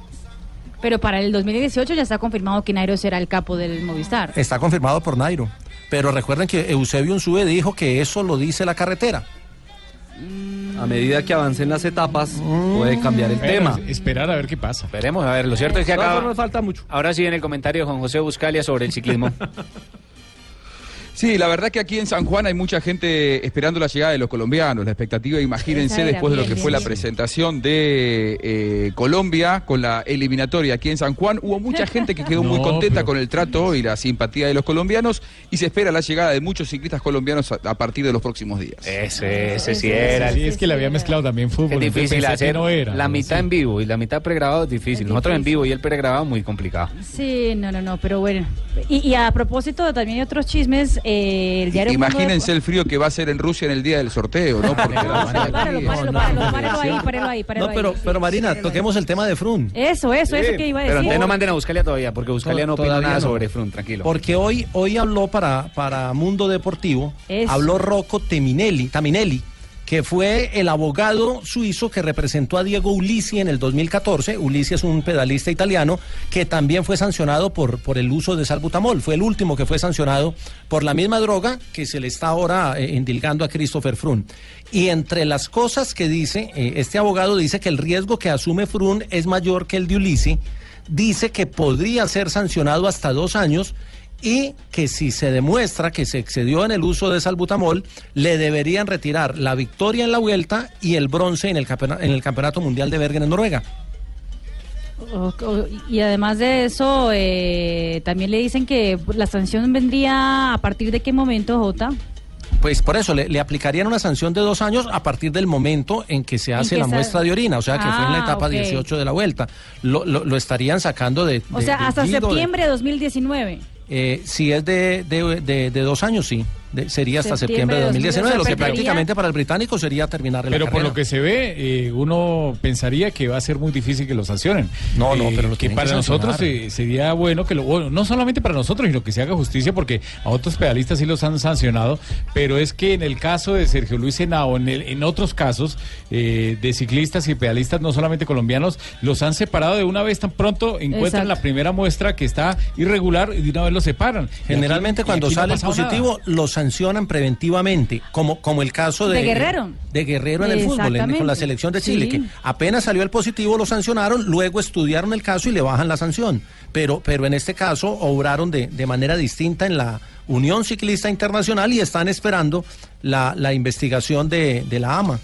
Pero para el 2018 ya está confirmado que Nairo será el capo del Movistar. Está confirmado por Nairo. Pero recuerden que Eusebio Unsube dijo que eso lo dice la carretera. A medida que avancen las etapas, puede cambiar el tema. Esperar a ver qué pasa. Esperemos, a ver, lo cierto es que acaba. formas, falta mucho. Ahora sí en el comentario de Juan José Buscalia sobre el ciclismo. Sí, la verdad que aquí en San Juan hay mucha gente esperando la llegada de los colombianos. La expectativa, imagínense, después de lo que fue la presentación de eh, Colombia con la eliminatoria aquí en San Juan, hubo mucha gente que quedó muy contenta pero- con el trato y la simpatía de los colombianos y se espera la llegada de muchos ciclistas colombianos a, a partir de los próximos días. Ese, ese sí era. Sí, es que le había mezclado también fútbol. Es difícil hacer no era. la mitad sí. en vivo y la mitad pregrabado es difícil. Es Nosotros en vivo y el pregrabado muy complicado. Sí, no, no, no, pero bueno. Y, y a propósito, también hay otros chismes. Eh, el diario Mundo Imagínense de- el frío que va a ser en Rusia en el día del sorteo, ¿no? Porque la van a- Páralo, páralo, páralo, páralo ahí, páralo ahí, páralo No, ahí. pero, Sí, pero Marina, toquemos el tema de Frun. Eso, eso, eso que iba a Pero decir. entonces no manden a Buscalia todavía, porque Buscalia no opina nada no. sobre Frun, tranquilo. Porque hoy, hoy habló para, para Mundo Deportivo, Eso. habló Rocco Teminelli, Taminelli, que fue el abogado suizo que representó a Diego Ulisi en el 2014. Ulisi es un pedalista italiano que también fue sancionado por, por el uso de salbutamol. Fue el último que fue sancionado por la misma droga que se le está ahora eh, endilgando a Christopher Frun. Y entre las cosas que dice, eh, este abogado dice que el riesgo que asume Frun es mayor que el de Ulisi. Dice que podría ser sancionado hasta dos años y que si se demuestra que se excedió en el uso de salbutamol, le deberían retirar la victoria en la vuelta y el bronce en el, en el Campeonato Mundial de Bergen en Noruega. O- o- Y además de eso, eh, también le dicen que la sanción vendría a partir de qué momento, Jota. Pues por eso le, le aplicarían una sanción de dos años a partir del momento en que se hace que la muestra de orina, o sea que fue en la Ah, etapa ok. 18 de la vuelta. Lo, lo- lo estarían sacando de... O de- sea, de hasta Guido, septiembre de 2019. Eh, si es de, de- de- de dos años, sí. De- sería hasta septiembre, Septiembre de de 2019, lo que 2019, prácticamente para el británico sería terminar la Pero por lo que se ve, eh, uno pensaría que va a ser muy difícil que lo sancionen. No, no, Eh, pero lo que tienen para que nosotros eh, sería bueno que lo, bueno, no solamente para nosotros, sino que se haga justicia, porque a otros pedalistas sí los han sancionado, pero es que en el caso de Sergio Luis Henao, en, el- en otros casos eh, de ciclistas y pedalistas, no solamente colombianos, los han separado de una vez tan pronto encuentran Exacto. la primera muestra que está irregular y de una vez lo separan. Generalmente aquí- cuando no sale el nada. positivo lo sancionan preventivamente, como, como el caso de, De Guerrero. de Guerrero en el fútbol, en- con la selección de Chile, Sí. que apenas salió el positivo lo sancionaron, luego estudiaron el caso y le bajan la sanción. Pero, pero en este caso obraron de, de manera distinta en la Unión Ciclista Internacional y están esperando la, la investigación de, de la AMA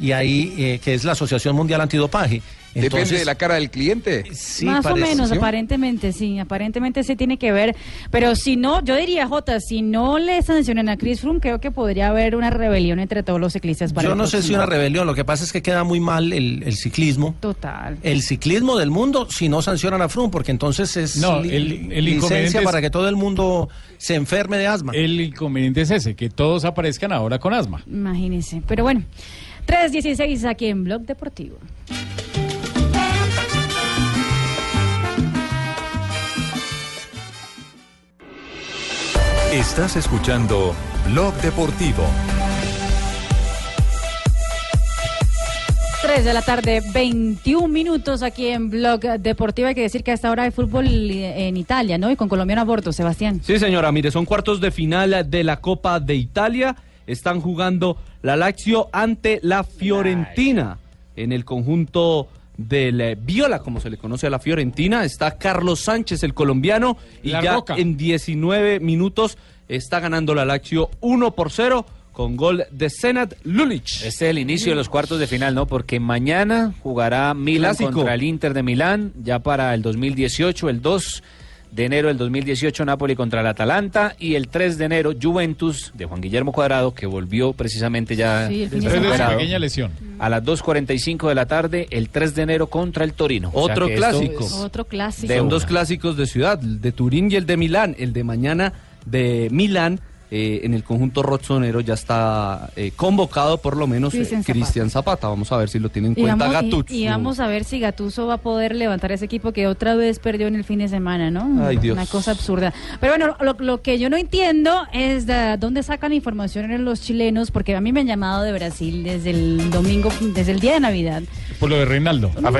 y ahí, eh, que es la Asociación Mundial Antidopaje. ¿Depende de la cara del cliente? Más o menos, ¿Sí? aparentemente sí, aparentemente sí tiene que ver. Pero si no, yo diría, Jota, si no le sancionan a Chris Froome, creo que podría haber una rebelión entre todos los ciclistas. para Yo no sé si una rebelión, lo que pasa es que queda muy mal el, el ciclismo. Total. El ciclismo del mundo si no sancionan a Froome, porque entonces es No, li- el- el licencia inconveniente es- para que todo el mundo se enferme de asma. El inconveniente es ese, que todos aparezcan ahora con asma. Imagínense. Pero bueno, 3.16 aquí en Blog Deportivo. Estás escuchando Blog Deportivo. 3 de la tarde, 21 minutos aquí en Blog Deportivo. Hay que decir que a esta hora hay fútbol en Italia, ¿no? Y con colombiano a bordo, Sebastián. Sí, señora, mire, son cuartos de final de la Copa de Italia. Están jugando la Lazio ante la Fiorentina. En el conjunto del eh, Viola, como se le conoce a la Fiorentina, está Carlos Sánchez, el colombiano, y La ya Roca. en 19 minutos está ganando la Lazio 1 por 0 con gol de Senat Lulic. Este es el inicio de los cuartos de final, ¿no? Porque mañana jugará Milan Clásico. contra el Inter de Milán, ya para el 2018, el 2 de enero del 2018 Napoli contra el Atalanta y el 3 de enero Juventus de Juan Guillermo Cuadrado, que volvió precisamente ya Sí, pequeña lesión. a las 2.45 de la tarde, el 3 de enero contra el Torino. O sea Otro clásico. es- Otro clásico. De Son dos clásicos de ciudad, el de Turín y el de Milán. El de mañana de Milán eh, en el conjunto rozzonero ya está eh, convocado por lo menos eh, Cristian Zapata. Cristian Zapata. Vamos a ver si lo tiene en Y cuenta y- Gattuso. y, vamos a ver si Gatuso va a poder levantar ese equipo que otra vez perdió en el fin de semana, ¿no? Ay, Dios. Una cosa absurda. Pero bueno, lo, lo que yo no entiendo es de dónde sacan información en los chilenos, porque a mí me han llamado de Brasil desde el domingo, desde el día de Navidad. Por lo de Reinaldo. No,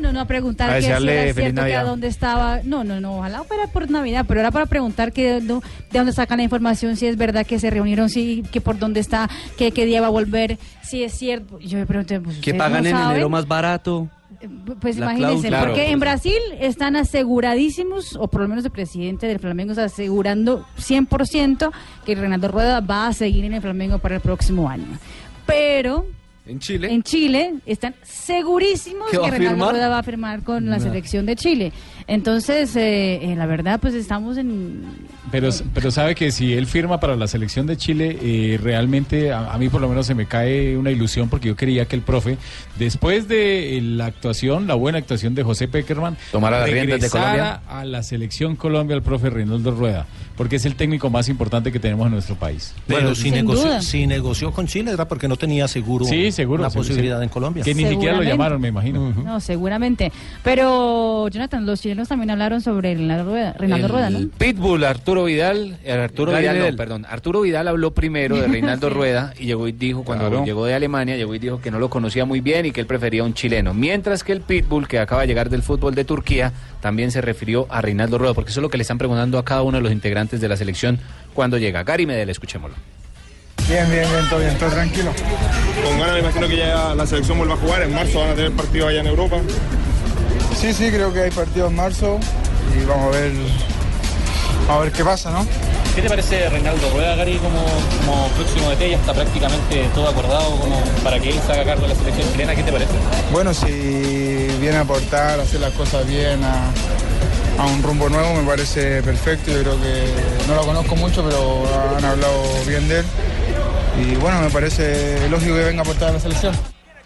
no, no, a preguntar a que si era cierto que a dónde estaba. No, no, no, ojalá fuera por Navidad, pero era para preguntar que no- de dónde sacan la información, si es verdad que se reunieron, si que por dónde está, que qué día va a volver, si es cierto. Yo me pregunté, pues que ¿ustedes pagan no en saben? enero más barato. Pues La imagínense, porque en Brasil están aseguradísimos, o por lo menos el presidente del Flamengo está asegurando 100% que Renato Rueda va a seguir en el Flamengo para el próximo año. Pero En Chile. en Chile están segurísimos ¿Que firmar? Rueda va a firmar con la selección de Chile. Entonces, eh, eh, la verdad, pues estamos en... Pero, pero sabe que si él firma para la selección de Chile, eh, realmente a, a mí por lo menos se me cae una ilusión porque yo quería que el profe, después de eh, la actuación, la buena actuación de José Peckerman, Tomara las riendas de Colombia. a la selección Colombia el profe Reinaldo Rueda, porque es el técnico más importante que tenemos en nuestro país. Pero si, Sin negoció, duda. si negoció con Chile era porque no tenía seguro, Sí, seguro. la sí, posibilidad sí. en Colombia. Que ni siquiera lo llamaron, me imagino. No, seguramente. Pero, Jonathan, los chilenos también hablaron sobre Reinaldo Rueda, Reinaldo el Rueda, ¿no? Pitbull, Arturo Vidal, eh, Arturo Vidal, no, perdón, Arturo Vidal habló primero de Reinaldo Sí. Rueda y llegó y dijo, cuando Claro. llegó de Alemania, llegó y dijo que no lo conocía muy bien y que él prefería un chileno. Mientras que el Pitbull, que acaba de llegar del fútbol de Turquía, también se refirió a Reinaldo Rueda, porque eso es lo que le están preguntando a cada uno de los integrantes de la selección cuando llega. Gary Medel, escuchémoslo. Bien, bien, bien, todo bien, todo tranquilo. Con ganas me imagino que ya la selección vuelva a jugar. En marzo van a tener partido allá en Europa. Sí, sí, creo que hay partido en marzo y vamos a ver, a ver qué pasa, ¿no? ¿Qué te parece Reinaldo Rueda, Gary, como, como próximo DT? Ya está prácticamente todo acordado como para que él se haga cargo de la selección chilena. ¿Qué te parece? Bueno, si viene a aportar, a hacer las cosas bien, a, a un rumbo nuevo, me parece perfecto. Yo creo que no lo conozco mucho, pero han hablado bien de él. Y bueno, me parece lógico que venga a aportar a la selección.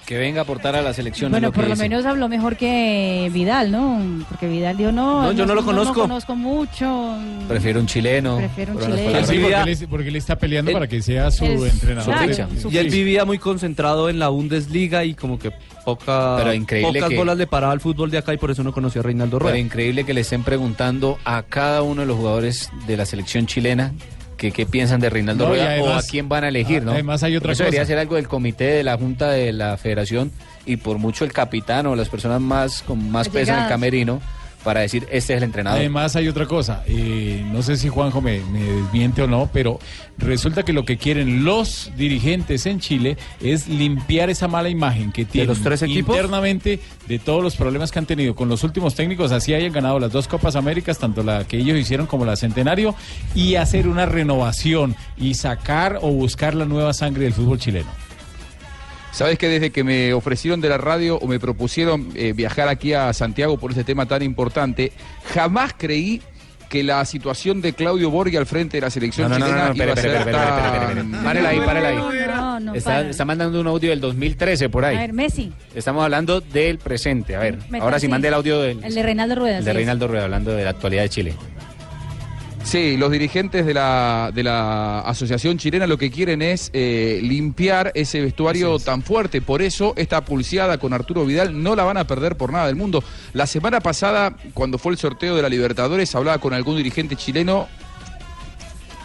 Que venga a aportar a la selección. Bueno, lo que por lo dice. menos habló mejor que Vidal, ¿no? Porque Vidal dijo, no, No, yo no lo conozco. conozco mucho. Prefiero un chileno. Prefiero un chileno. Sí, porque él, porque él está peleando para que sea su Es- entrenador. Claro, de- su Y él vivía muy concentrado en la Bundesliga y como que poca, Pero increíble pocas que- bolas le paraba al fútbol de acá y por eso no conocía a Reinaldo Pero Rueda. increíble que le estén preguntando a cada uno de los jugadores de la selección chilena que qué piensan de Reinaldo No, Rueda además- o a quién van a elegir, ¿no? además hay otra Eso debería cosa. ser algo del comité de la junta de la federación y por mucho el capitán o las personas más con más peso en el camerino para decir este es el entrenador. Además hay otra cosa, eh, no sé si Juanjo me, me desmiente o no, pero resulta que lo que quieren los dirigentes en Chile es limpiar esa mala imagen que tienen los tres equipos? internamente de todos los problemas que han tenido con los últimos técnicos, así hayan ganado las dos Copas Américas, tanto la que ellos hicieron como la Centenario, y hacer una renovación y sacar o buscar la nueva sangre del fútbol chileno. Sabes que desde que me ofrecieron de la radio o me propusieron eh, viajar aquí a Santiago por este tema tan importante, jamás creí que la situación de Claudio Borghi al frente de la selección No, no, no, chilena no, iba a espere, ahí, párela ahí. No, no, Está, mandando un audio del 2013 por A ahí. ver, Messi. Estamos hablando del presente. A ver, Me- ahora sí mande el audio del, El de Reinaldo Rueda. el de. Reinaldo Rueda hablando de la actualidad de Chile. Sí, los dirigentes de la, de la Asociación Chilena lo que quieren es eh, limpiar ese vestuario tan fuerte. Por eso esta pulseada con Arturo Vidal no la van a perder por nada del mundo. La semana pasada, cuando fue el sorteo de la Libertadores, hablaba con algún dirigente chileno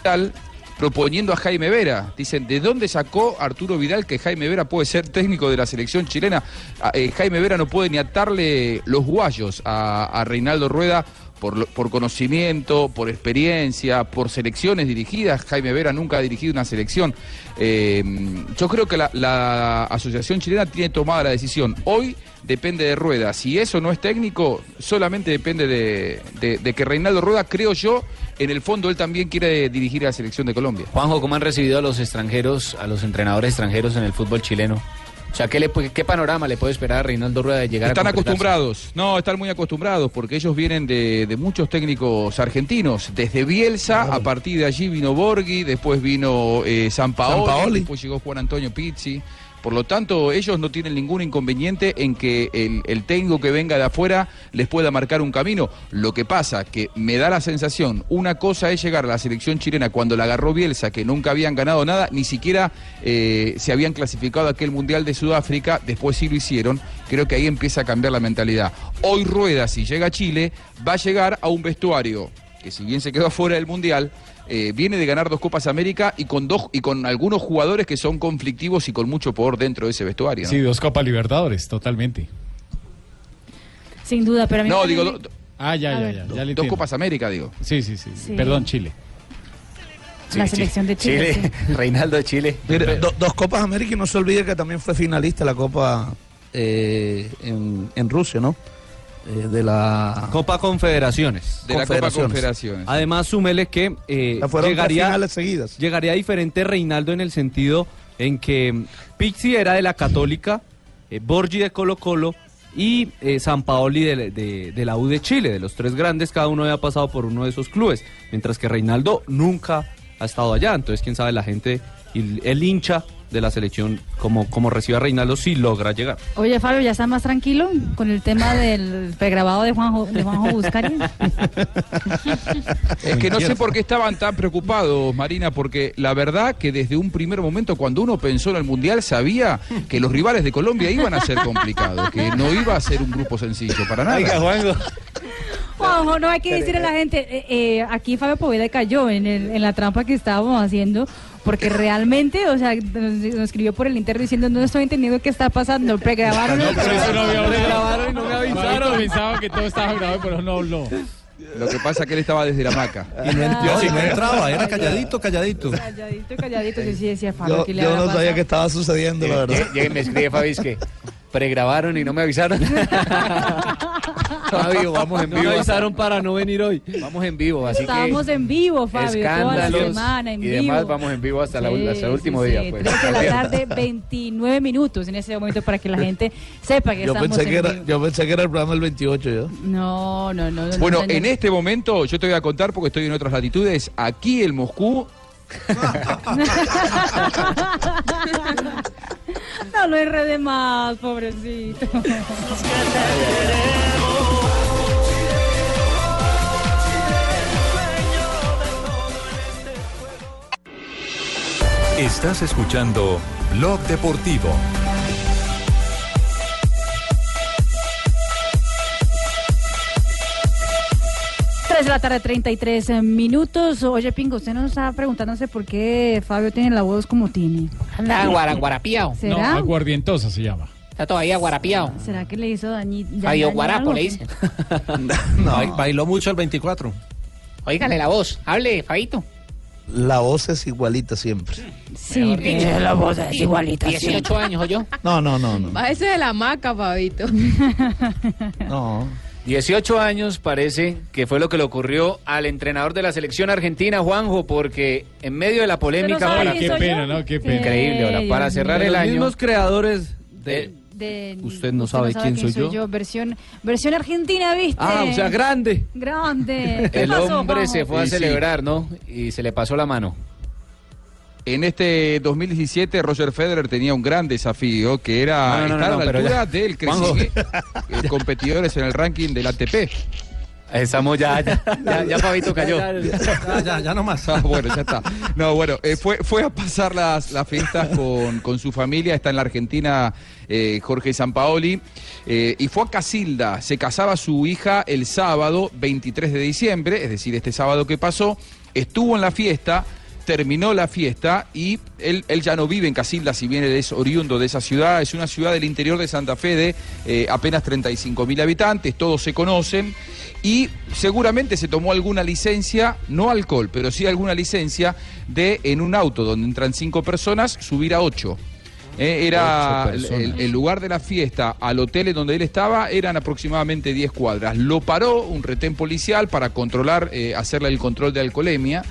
tal, proponiendo a Jaime Vera. Dicen, ¿de dónde sacó Arturo Vidal que Jaime Vera puede ser técnico de la selección chilena? Ah, eh, Jaime Vera no puede ni atarle los guayos a, a Reinaldo Rueda. Por, por conocimiento, por experiencia, por selecciones dirigidas. Jaime Vera nunca ha dirigido una selección. Eh, yo creo que la, la Asociación Chilena tiene tomada la decisión. Hoy depende de Rueda. Si eso no es técnico, solamente depende de, de- de que Reinaldo Rueda, creo yo, en el fondo él también quiere dirigir a la selección de Colombia. Juanjo, ¿cómo han recibido a los extranjeros, a los entrenadores extranjeros en el fútbol chileno? O sea, ¿qué, le, qué panorama le puede esperar a Reinaldo Rueda de llegar Están a acostumbrados, no, están muy acostumbrados porque ellos vienen de, de muchos técnicos argentinos. Desde Bielsa, a partir de allí vino Borghi, después vino eh, San Sampaoli. después llegó Juan Antonio Pizzi. Por lo tanto, ellos no tienen ningún inconveniente en que el, el técnico que venga de afuera les pueda marcar un camino. Lo que pasa que me da la sensación, una cosa es llegar a la selección chilena cuando la agarró Bielsa, que nunca habían ganado nada, ni siquiera eh, se habían clasificado a aquel Mundial de Sudáfrica, después sí lo hicieron. Creo que ahí empieza a cambiar la mentalidad. Hoy Rueda, si llega a Chile, va a llegar a un vestuario que si bien se quedó afuera del Mundial, eh, viene de ganar dos Copas América y con dos y con algunos jugadores que son conflictivos y con mucho poder dentro de ese vestuario. ¿no? Sí, dos Copas Libertadores, totalmente. Sin duda, pero a mí No, me digo, do- Ah, ya, ya, ver. ya. ya le dos. Copas América, digo. Sí, sí, sí. Sí. Perdón, Chile. la selección de Chile. sí. Reinaldo de Chile. Do- dos Copas América y no se olvide que también fue finalista la Copa eh, en, en Rusia, ¿no? Eh, de la Copa Confederaciones. De la Copa Confederaciones. Además, súmele que eh, llegaría, seguidas. llegaría diferente Reinaldo en el sentido en que Pizzi era de la Católica, eh, Borgi de Colo Colo y eh, San Paoli de, de- de la U de Chile, de los tres grandes, cada uno había pasado por uno de esos clubes, mientras que Reinaldo nunca ha estado allá, entonces quién sabe la gente y el hincha de la selección como, como recibe a Reinaldo si logra llegar. Oye, Fabio, ¿ya está más tranquilo con el tema del pregrabado de Juanjo, de Juanjo Buscari? Es que no sé por qué estaban tan preocupados, Marina, porque la verdad que desde un primer momento, cuando uno pensó en el Mundial, sabía que los rivales de Colombia iban a ser complicados, que no iba a ser un grupo sencillo, para nada. Juanjo, no hay que decirle a la gente, eh, eh, aquí Fabio Poveda cayó en, el- en la trampa que estábamos haciendo, porque realmente, o sea, nos, nos escribió por el interno diciendo, no estoy entendiendo qué está pasando, pregrabaron el Por eso no había programa". grabaron y no me avisaron. Pensaba que todo estaba grabado, pero no habló. Lo que pasa es que él estaba desde la maca. Y no, entró, y no entraba, era calladito, calladito. Calladito, calladito, yo sí decía, Fabio, Yo, ¿qué le yo no sabía que estaba sucediendo, la verdad. Llega y me escribe Fabi, es que pregrabaron y no me avisaron. Fabio, vamos en No vivo. avisaron para no venir hoy. Vamos en vivo, así Estábamos que en vivo, Fabio, toda la escándalos semana en y vivo. demás vamos en vivo hasta, la, Sí, hasta el último sí, día. Pues. 3 de la tarde, 29 minutos en ese momento para que la gente sepa que Yo estamos pensé en que, era, vivo. yo pensé que era el programa del 28 yo. No, no, no. no, Bueno, no, en no. este momento, yo te voy a contar porque estoy en otras latitudes, aquí en Moscú, no lo enrede más, pobrecito. Estás escuchando Blog Deportivo. Tres de la tarde, 33 minutos. Oye, Pingo, usted nos estaba preguntándose por qué Fabio tiene la voz como tiene. Anda guara- guarapiao. No, ¿Será? aguardientosa se llama. Está todavía guarapiao. ¿Será que le hizo dañi- Fabio daño Guarapo le dicen. Ba- Bailó mucho el 24. Óigale la voz. Hable, Fabito. La voz es igualita siempre. Sí, pero la voz es igualita. 18 años, o yo. No, no, no, no. Bájese de la hamaca, Fabito. No. 18 años parece que fue lo que le ocurrió al entrenador de la selección argentina, Juanjo, porque en medio de la polémica... Pero para- ¿sabe quién Qué pena? ¿no? Qué pena. Increíble, ahora, para cerrar el Los año... mismos creadores de... De- Usted no sabe quién soy yo. Versión, versión argentina, ¿viste? Ah, o sea, grande. Grande. ¿Qué El pasó, hombre se fue a Sí, sí. celebrar, ¿no? Y se le pasó la mano. En este 2017 Roger Federer tenía un gran desafío que era No, no, estar no, a la altura ya- del Juanjo. creciente competidores en el ranking del ATP. Estamos ya, ya, ya, ya Fabito cayó. Ya, ya, ya no más. Ah, bueno, ya está. No, bueno, eh, fue, fue a pasar las, las fiestas con, con su familia. Está en la Argentina eh, Jorge Sampaoli. eh, y fue a Casilda. Se casaba su hija el sábado 23 de diciembre, es decir, este sábado que pasó. Estuvo en la fiesta. Terminó la fiesta y él, él ya no vive en Casilda, si bien es oriundo de esa ciudad. Es una ciudad del interior de Santa Fe de eh, apenas 35 mil habitantes, todos se conocen y seguramente se tomó alguna licencia, no alcohol, pero sí alguna licencia de en un auto donde entran cinco personas, subir a ocho. Eh, era el, lugar de la fiesta al hotel en donde él estaba, eran aproximadamente 10 cuadras. Lo paró un retén policial para controlar, eh, hacerle el control de alcoholemia.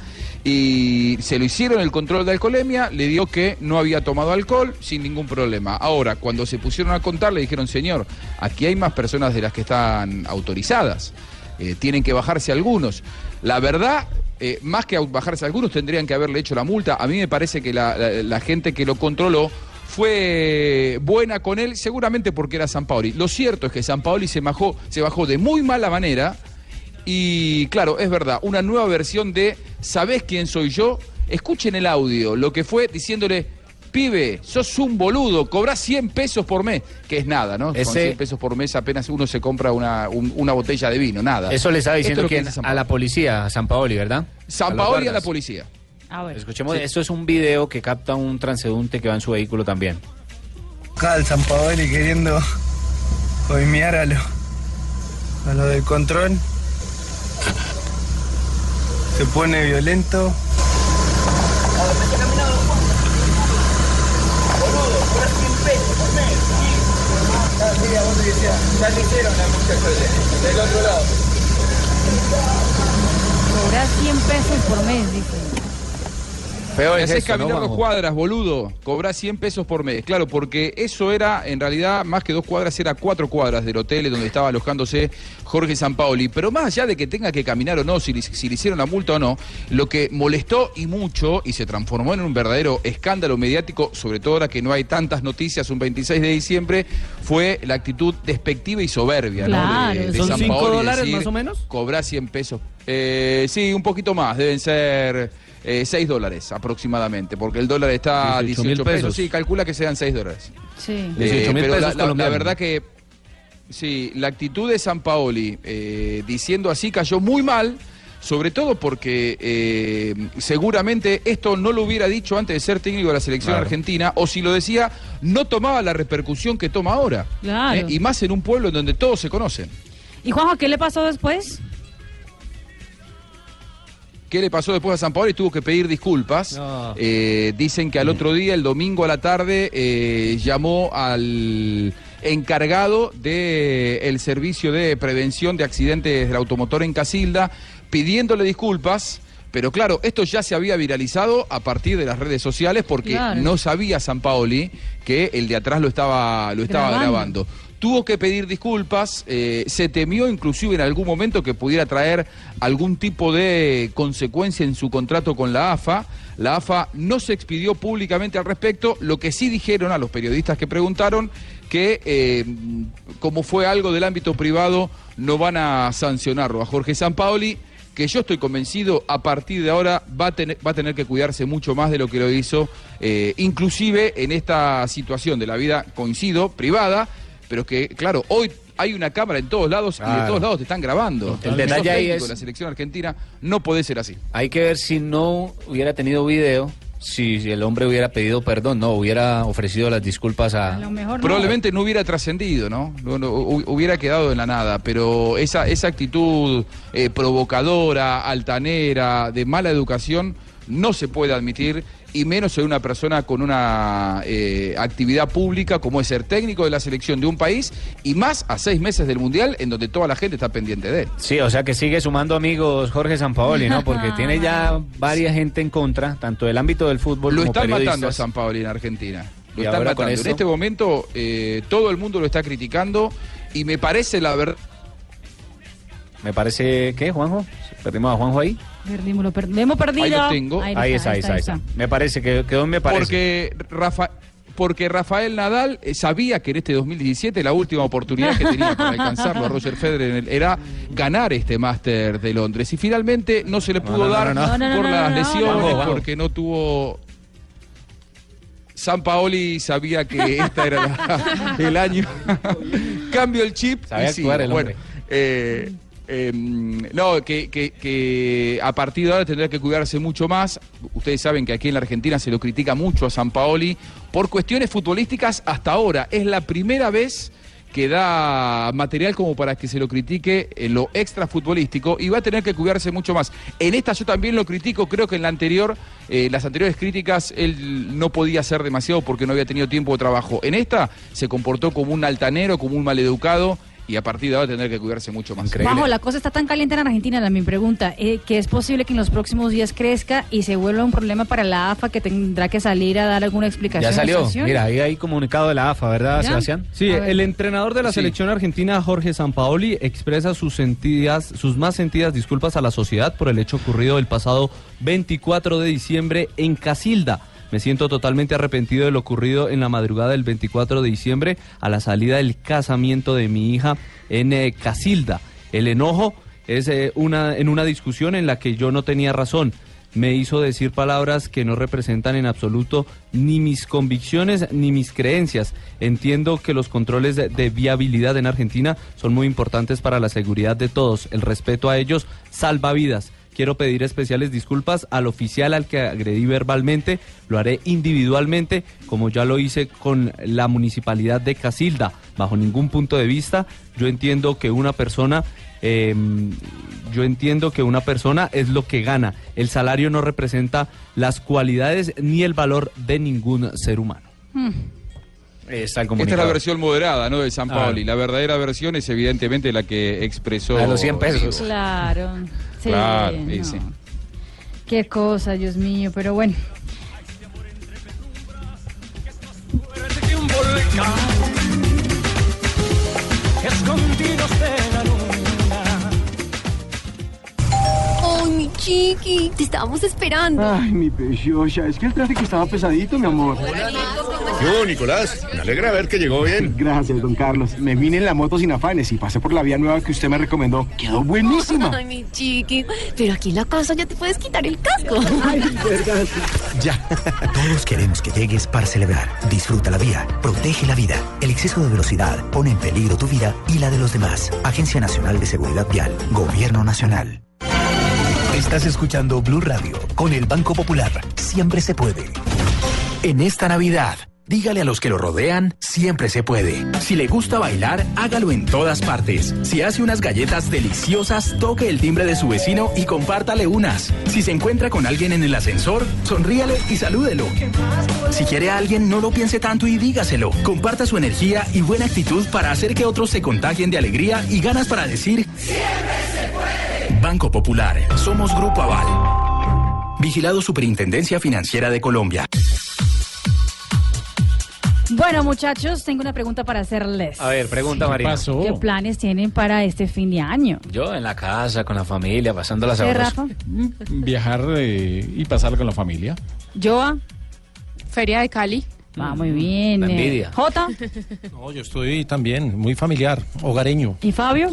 Y se lo hicieron el control de alcoholemia, le dio que no había tomado alcohol sin ningún problema. Ahora, cuando se pusieron a contar, le dijeron, señor, aquí hay más personas de las que están autorizadas. Eh, tienen que bajarse algunos. La verdad, eh, más que bajarse algunos, tendrían que haberle hecho la multa. A mí me parece que la, la- la gente que lo controló fue buena con él, seguramente porque era San Paoli. Lo cierto es que San Paoli se bajó, se bajó de muy mala manera. Y claro, es verdad, una nueva versión de ¿Sabés quién soy yo? Escuchen el audio, lo que fue diciéndole, pibe, sos un boludo, cobrás 100 pesos por mes, que es nada, ¿no? Con Ese- 100 pesos por mes apenas uno se compra una, un- una botella de vino, nada. Eso le estaba es diciendo que San A la policía, a San Paoli, ¿verdad? San Paoli a la guardas. policía. Escuchemos, Sí. esto es un video que capta un transeúnte que va en su vehículo también. Acá el San Paoli queriendo coimear a lo, a lo del control. Se pone violento. Cobrar 100 pesos por mes, dice. Me es haces eso, ¿no, caminar dos cuadras, boludo. Cobrás 100 pesos por mes. Claro, porque eso era, en realidad, más que dos cuadras, era cuatro cuadras del hotel donde estaba alojándose Jorge Sampaoli. Pero más allá de que tenga que caminar o no, si, le- si le hicieron la multa o no, lo que molestó y mucho y se transformó en un verdadero escándalo mediático, sobre todo ahora que no hay tantas noticias un 26 de diciembre, fue la actitud despectiva y soberbia Claro, ¿no? de, de ¿son cinco Sampaoli, dólares decir, más o menos? Cobrás 100 pesos. Eh, sí, un poquito más, deben ser... eh, 6 dólares aproximadamente, porque el dólar está a 18 18 mil pesos. pesos. Sí, calcula que sean 6 dólares. Sí. Eh, 18 mil pero pesos la, la- la colombianos. verdad que sí, la actitud de San Paoli eh, diciendo así cayó muy mal, sobre todo porque eh, seguramente esto no lo hubiera dicho antes de ser técnico de la selección Claro. argentina, o si lo decía, no tomaba la repercusión que toma ahora. Claro. Eh, y más en un pueblo en donde todos se conocen. ¿Y Juanjo, qué le pasó después? ¿Qué le pasó después a San Paoli? Tuvo que pedir disculpas. No. Eh, dicen que al otro día, el domingo a la tarde, eh, llamó al encargado del servicio de prevención de accidentes del automotor en Casilda, pidiéndole disculpas. Pero claro, esto ya se había viralizado a partir de las redes sociales porque Claro. no sabía San Paoli que el de atrás lo estaba, lo estaba Grabando. grabando. Tuvo que pedir disculpas, eh, se temió inclusive en algún momento que pudiera traer algún tipo de consecuencia en su contrato con la AFA. La AFA no se expidió públicamente al respecto, lo que sí dijeron a los periodistas que preguntaron que eh, como fue algo del ámbito privado no van a sancionarlo a Jorge Sampaoli que yo estoy convencido a partir de ahora va a tener, va a tener que cuidarse mucho más de lo que lo hizo, eh, inclusive en esta situación de la vida, coincido, privada, pero que, claro, hoy hay una cámara en todos lados y de todos lados te están grabando. El detalle ahí es- de la selección argentina no puede ser así. Hay que ver si no hubiera tenido video, si, el hombre hubiera pedido perdón, no, hubiera ofrecido las disculpas a... A lo mejor no. Probablemente no hubiera trascendido, ¿no? No, no, hu- hubiera quedado en la nada, pero esa, esa actitud eh, provocadora, altanera, de mala educación, no se puede admitir y menos en una persona con una eh, actividad pública como es ser técnico de la selección de un país y más a seis meses del Mundial en donde toda la gente está pendiente de él. Sí, o sea que sigue sumando amigos Jorge Sampaoli, ¿no? Porque tiene ya varias gente en contra, tanto del ámbito del fútbol Lo como están matando a periodistas. San Paoli en Argentina. Lo Y están ahora con matando. En este momento eh, todo el mundo lo está criticando y me parece la verdad. Me parece, ¿qué, Juanjo? ¿Perdimos a Juanjo ahí? Perdimos, lo, per- lo hemos perdido. Ahí lo tengo. Ahí está, ahí está, ahí está. Me parece que quedó me parece. Porque, Rafa, porque Rafael Nadal eh, sabía que en este 2017 la última oportunidad que tenía para alcanzarlo a Roger Federer era ganar este Máster de Londres. Y finalmente no se le pudo no, no, dar no, no. No, no, no, por no, las lesiones, porque no tuvo... San Paoli sabía que esta era la- el año. Cambio el chip. Sabía y sí, actuar el bueno, hombre. eh, eh, no, que, que- que a partir de ahora tendrá que cuidarse mucho más. Ustedes saben que aquí en la Argentina se lo critica mucho a San Paoli por cuestiones futbolísticas hasta ahora. Es la primera vez que da material como para que se lo critique en lo extra futbolístico y va a tener que cuidarse mucho más. En esta yo también lo critico, creo que en la anterior, eh, las anteriores críticas, él no podía hacer demasiado porque no había tenido tiempo de trabajo. En esta se comportó como un altanero, como un maleducado y a partir de ahora tendrá que cuidarse mucho más. Bajo, la cosa está tan caliente en Argentina, la mi pregunta, eh, que es posible que en los próximos días crezca y se vuelva un problema para la AFA que tendrá que salir a dar alguna explicación. Ya salió. Mira, ahí hay comunicado de la AFA, ¿verdad, ¿Ya? Sebastián? Sí, el entrenador de la Sí. selección argentina, Jorge Sampaoli, expresa sus sentidas, sus más sentidas disculpas a la sociedad por el hecho ocurrido el pasado 24 de diciembre en Casilda. Me siento totalmente arrepentido de lo ocurrido en la madrugada del 24 de diciembre a la salida del casamiento de mi hija en eh, Casilda. El enojo es eh, una, en una discusión en la que yo no tenía razón. Me hizo decir palabras que no representan en absoluto ni mis convicciones ni mis creencias. Entiendo que los controles de, de viabilidad en Argentina son muy importantes para la seguridad de todos. El respeto a ellos salva vidas. Quiero pedir especiales disculpas al oficial al que agredí verbalmente. Lo haré individualmente, como ya lo hice con la municipalidad de Casilda. Bajo ningún punto de vista, yo entiendo que una persona, eh, yo entiendo que una persona es lo que gana. El salario no representa las cualidades ni el valor de ningún ser humano. Hmm. Esta es la versión moderada, ¿no? De San Ah. Paoli. La verdadera versión es evidentemente la que expresó. De los 100 pesos. Claro. Sí, Claro, no. sí, sí. Qué cosa, Dios mío, pero bueno. Escondidos de la chiqui! Te estábamos esperando. Ay, mi preciosa, es que el tráfico estaba pesadito, mi amor. Yo, Nicolás, me alegra ver que llegó bien. Gracias, don Carlos. Me vine en la moto sin afanes y pasé por la vía nueva que usted me recomendó. Quedó buenísima. Ay, mi chiqui. Pero aquí en la casa ya te puedes quitar el casco. Ay, verdad. Ya. Todos queremos que llegues para celebrar. Disfruta la vía. Protege la vida. El exceso de velocidad pone en peligro tu vida y la de los demás. Agencia Nacional de Seguridad Vial. Gobierno Nacional. Estás escuchando Blue Radio con el Banco Popular. Siempre se puede. En esta Navidad, dígale a los que lo rodean, siempre se puede. Si le gusta bailar, hágalo en todas partes. Si hace unas galletas deliciosas, toque el timbre de su vecino y compártale unas. Si se encuentra con alguien en el ascensor, sonríale y salúdelo. Si quiere a alguien, no lo piense tanto y dígaselo. Comparta su energía y buena actitud para hacer que otros se contagien de alegría y ganas para decir Banco Popular. Somos Grupo Aval. Vigilado Superintendencia Financiera de Colombia. Bueno, muchachos, tengo una pregunta para hacerles. A ver, pregunta, Marina. ¿Qué planes tienen para este fin de año? Yo en la casa, con la familia, pasándola ¿Usted, sabroso. Rafa? Viajar eh, y pasar con la familia. ¿Joa? Feria de Cali. Va muy bien. La eh, envidia. ¿Jota? No, yo estoy también muy familiar, hogareño. ¿Y Fabio?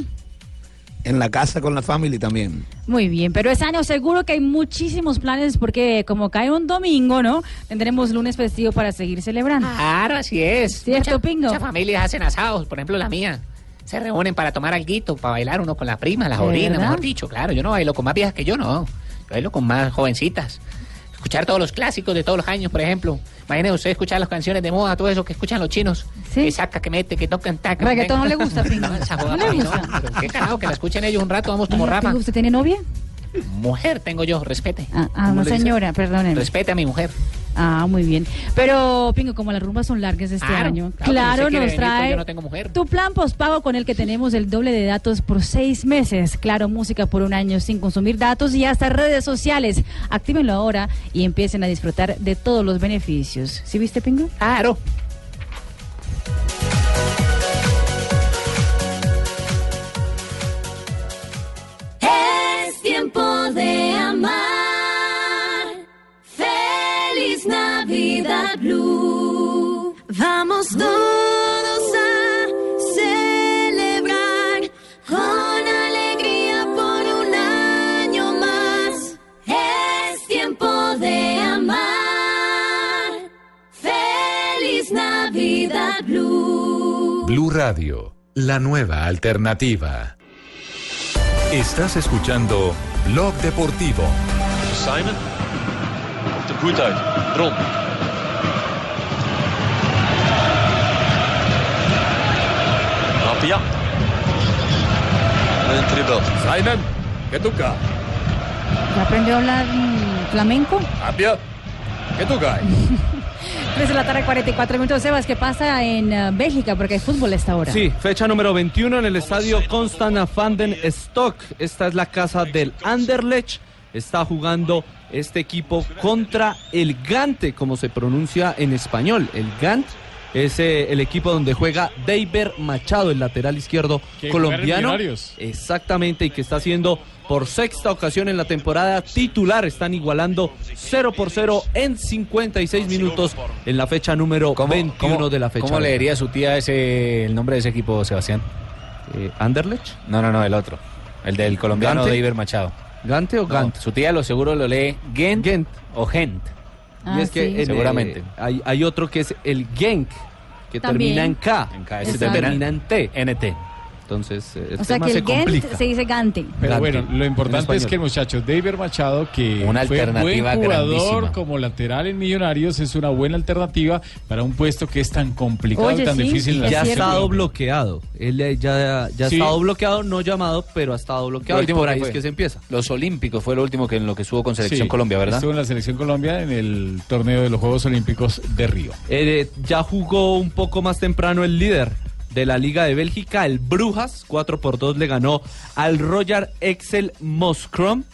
En la casa con la familia también. Muy bien, pero este año seguro que hay muchísimos planes porque como cae un domingo, ¿no? Tendremos lunes festivo para seguir celebrando. Claro, así es. ¿Cierto, Mucha- Pingo? Muchas familias hacen asados, por ejemplo la mía. Se reúnen para tomar alguito, para bailar uno con la prima, las ¿De sobrinas, verdad? mejor dicho. Claro, yo no bailo con más viejas que yo, no. Yo bailo con más jovencitas. Escuchar todos los clásicos de todos los años, por ejemplo. Imagínese usted escuchar las canciones de moda, todo eso que escuchan los chinos. Que saca, que mete, que tocan, taca. ¿Reggaetón no le gusta, Pingo? No, esa ¿No joda le gusta? no. Pero qué carajo, que la escuchen ellos un rato, vamos como Rafa. ¿Usted tiene novia? Mujer tengo yo, respete. Ah, ah, ¿Cómo una le dice? señora, perdónenme. Respete a mi mujer. Ah, muy bien. Pero, Pingo, como las rumbas son largas este año, claro, quiere nos pues trae yo no tengo mujer. tu plan postpago con el que tenemos el doble de datos por seis meses. Claro, música por un año sin consumir datos y hasta redes sociales. Actívenlo ahora y empiecen a disfrutar de todos los beneficios. ¿Sí viste, Pingo? Claro. Es tiempo de Blue. Vamos todos a celebrar con alegría por un año más. Es tiempo de amar. Feliz Navidad Blue. Blue Radio, la nueva alternativa. Estás escuchando Blog Deportivo. Simon. De uit. Ron. Een dribbel. Simon, ¿qué toca? ¿Ya aprendió a hablar mm, flamenco? Appia, ¿qué toca? 3 de la tarde, 44 minutos. Sebas, ¿qué pasa en eh, Bélgica? Porque hay fútbol a esta hora. Sí, fecha número 21 en el estadio Constant van den Stock. Esta es la casa del Anderlecht. Está jugando este equipo contra el Gante, como se pronuncia en español. El Gant es eh, el equipo donde juega Deiber Machado, el lateral izquierdo Que colombiano. Exactamente, y que está haciendo por sexta ocasión en la temporada titular. Están igualando 0 por 0 en 56 minutos en la fecha número 21 de la fecha. ¿Cómo leería su tía ese, el nombre de ese equipo, Sebastián? ¿Anderlecht? No, no, no, el otro. El del colombiano ¿Gante? Deiber Machado. ¿Gante o No, Gant? su tía lo seguro lo lee Gent, o Gent. y es que en, eh, seguramente. hay, hay otro que es el Genk, que También. termina en K. En K, ese termina termina en T. NT. Entonces, eh, el O sea tema que se el Gent complica. se dice Gante. Pero Gante, bueno, lo importante es que el muchacho David Machado, que Una fue alternativa buen jugador grandísima. como lateral en Millonarios, es una buena alternativa para un puesto que es tan complicado y tan difícil. en la ya ha estado bloqueado. Él eh, ya, ya ha Sí. estado bloqueado, no llamado, pero ha estado bloqueado. Lo Y último por que ahí fue. es que se empieza. Los Olímpicos fue lo último que en lo que estuvo con Selección Sí, Colombia, ¿verdad? Estuvo en la Selección Colombia en el torneo de los Juegos Olímpicos de Río. Eh, ya jugó un poco más temprano el líder de la Liga de Bélgica, el Brujas, 4 por 2 le ganó al Royal Excel Moskrom,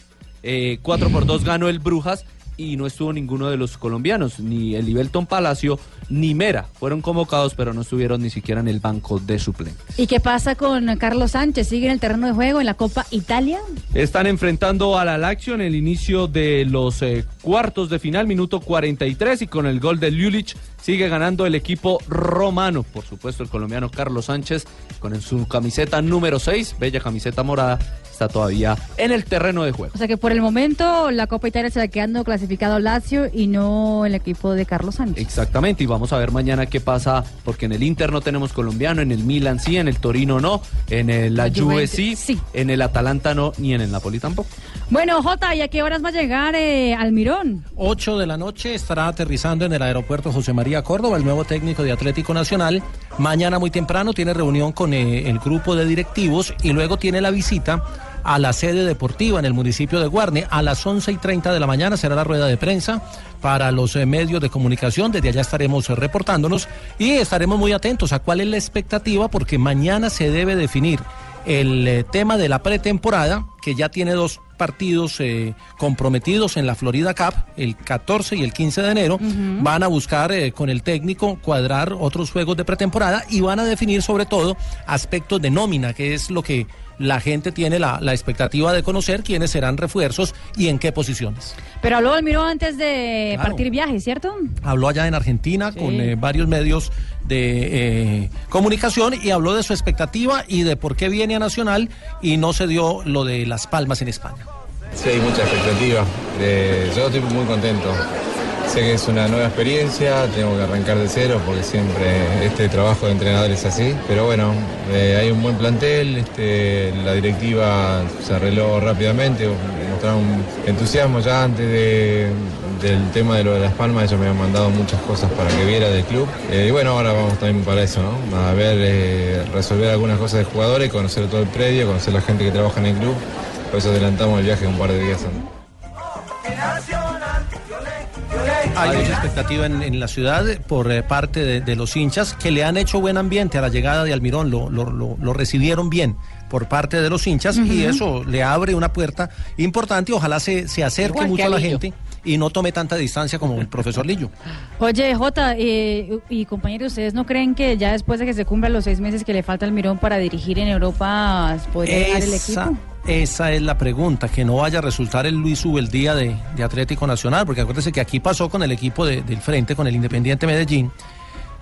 eh, 4 por 2 ganó el Brujas y no estuvo ninguno de los colombianos, ni el Ibelton Palacio ni Mera. Fueron convocados, pero no estuvieron ni siquiera en el banco de suplentes. ¿Y qué pasa con Carlos Sánchez? ¿Sigue en el terreno de juego en la Copa Italia? Están enfrentando a la Lazio en el inicio de los eh, cuartos de final, minuto 43, y con el gol de Lulic sigue ganando el equipo romano. Por supuesto, el colombiano Carlos Sánchez, con su camiseta número 6, bella camiseta morada, está todavía en el terreno de juego. O sea que por el momento la Copa Italia se va quedando clasificado Lazio y no el equipo de Carlos Sánchez. Exactamente, y vamos a ver mañana qué pasa, porque en el Inter no tenemos colombiano, en el Milan sí, en el Torino no, en el, la La Juve sí. en el Atalanta no, ni en el Napoli tampoco. Bueno, Jota, ¿y a qué horas va a llegar eh, Almirón? 8 de la noche estará aterrizando en el aeropuerto José María Córdoba, el nuevo técnico de Atlético Nacional. Mañana muy temprano tiene reunión con eh, el grupo de directivos y luego tiene la visita a la sede deportiva en el municipio de Guarne. A las 11 y 30 de la mañana será la rueda de prensa para los eh, medios de comunicación. Desde allá estaremos eh, reportándonos y estaremos muy atentos a cuál es la expectativa porque mañana se debe definir el eh, tema de la pretemporada, que ya tiene dos partidos eh, comprometidos en la Florida Cup, el 14 y el 15 de enero. Van a buscar eh, con el técnico cuadrar otros juegos de pretemporada y van a definir sobre todo aspectos de nómina, que es lo que la gente tiene la, la expectativa de conocer, quiénes serán refuerzos y en qué posiciones. Pero habló Almirón antes de Claro. partir viaje, ¿cierto? Habló allá en Argentina con eh, varios medios de eh, comunicación y habló de su expectativa y de por qué viene a Nacional y no se dio lo de Las Palmas en España. Sí, hay mucha expectativa. Eh, yo estoy muy contento. Sé que es una nueva experiencia, tengo que arrancar de cero porque siempre este trabajo de entrenador es así. Pero bueno, eh, hay un buen plantel, este, la directiva se arregló rápidamente, mostraron entusiasmo ya antes de- del tema de lo de Las Palmas, ellos me han mandado muchas cosas para que viera del club. Eh, y bueno, ahora vamos también para eso, ¿no? A ver, eh, resolver algunas cosas de jugadores, conocer todo el predio, conocer la gente que trabaja en el club. Por eso adelantamos el viaje un par de días antes. Hay mucha expectativa en, en la ciudad por eh, parte de, de los hinchas que le han hecho buen ambiente a la llegada de Almirón, lo, lo- lo- lo recibieron bien por parte de los hinchas y eso le abre una puerta importante ojalá se, se acerque Igual mucho a la gente y no tome tanta distancia como el profesor Lillo. Oye, Jota eh, y compañeros, ¿ustedes no creen que ya después de que se cumplan los seis meses que le falta al Mirón para dirigir en Europa, podría dejar el Esa, equipo? Esa es la pregunta, que no vaya a resultar el Luis Ubeldía de, de Atlético Nacional, porque acuérdese que aquí pasó con el equipo de- del frente, con el Independiente Medellín,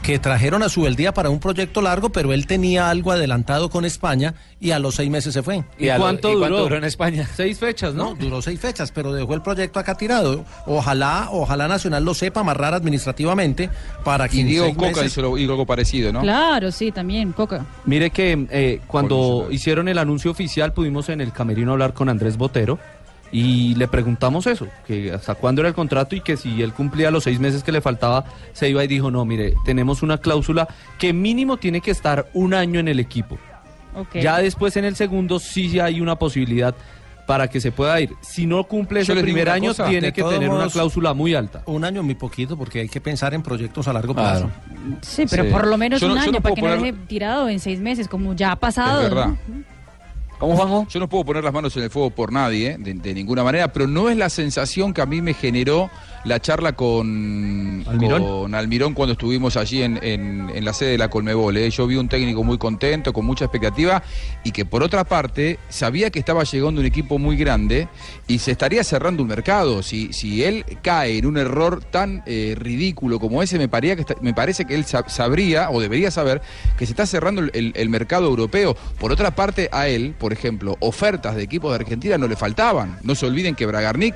que trajeron a Subeldía para un proyecto largo, pero él tenía algo adelantado con España y a los seis meses se fue. ¿Y, a lo- y cuánto duró en España? Seis fechas, ¿no? duró seis fechas, pero dejó el proyecto acá tirado. Ojalá, ojalá Nacional lo sepa amarrar administrativamente para que Y Diego Coca meses- hizo lo- hizo algo parecido, ¿no? Claro, sí, también, Coca. Mire que eh, cuando hicieron el anuncio oficial pudimos en el camerino hablar con Andrés Botero y le preguntamos eso, que hasta cuándo era el contrato y que si él cumplía los seis meses que le faltaba se iba y dijo, no, mire, tenemos una cláusula que mínimo tiene que estar un año en el equipo. Ya después en el segundo sí hay una posibilidad para que se pueda ir. Si no cumple ese Yo digo primer año, cosa, tiene que tener una cláusula muy alta. Un año muy poquito porque hay que pensar en proyectos a largo plazo. Sí, pero Sí. por lo menos Yo un año no para que no deje tirado en seis meses, como ya ha pasado. Es verdad. ¿no? ¿Cómo, Juanjo? Yo no puedo poner las manos en el fuego por nadie, de, de ninguna manera, pero no es la sensación que a mí me generó la charla con ¿Almirón? con Almirón cuando estuvimos allí en, en- en la sede de la Colmebol. ¿eh? Yo vi un técnico muy contento, con mucha expectativa, y que por otra parte sabía que estaba llegando un equipo muy grande y se estaría cerrando un mercado. Si, si él cae en un error tan eh, ridículo como ese, me, paría que está- me parece que él sab- sabría o debería saber que se está cerrando el- el mercado europeo. Por otra parte, a él, por ejemplo, ofertas de equipos de Argentina no le faltaban. No se olviden que Bragarnik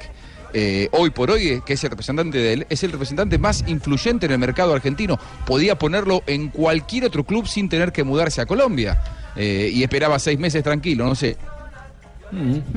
eh, hoy por hoy, eh, que es el representante de él, es el representante más influyente en el mercado argentino. Podía ponerlo en cualquier otro club sin tener que mudarse a Colombia. Eh, y esperaba seis meses tranquilo, no sé.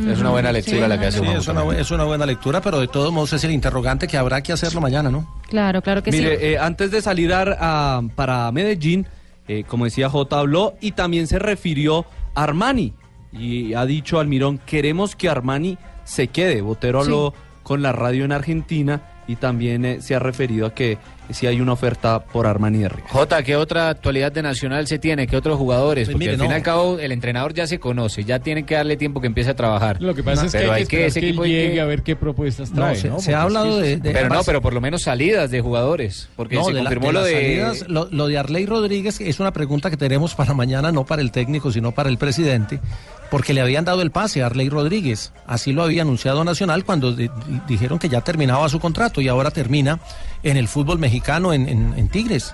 Es una buena lectura la que hace Sí, es una, bu- es una buena lectura, pero de todos modos es el interrogante que habrá que hacerlo mañana, ¿no? Claro, claro que sí. Mire, eh, antes de salir a- a- para Medellín, eh, como decía J, habló y también se refirió a Armani. Y ha dicho Almirón, queremos que Armani se quede. Botero habló con la radio en Argentina y también eh, se ha referido a que si hay una oferta por Armani de Río. Jota, ¿qué otra actualidad de Nacional se tiene? ¿Qué otros jugadores? Pues Porque mire, al fin y no. al cabo el entrenador ya se conoce, ya tiene que darle tiempo que empiece a trabajar. Lo que pasa es que Pero hay que, ese que equipo llegue que- a ver qué propuestas trae. se- ¿no? se ha hablado de- Pero no, pero por lo menos salidas de jugadores. Porque No, se de la- confirmó de lo de... salidas, lo, lo de Arley Rodríguez es una pregunta que tenemos para mañana, no para el técnico, sino para el presidente, porque le habían dado el pase a Arley Rodríguez. Así lo había anunciado Nacional cuando di- dijeron que ya terminaba su contrato y ahora termina en el fútbol mexicano en, en- Tigres.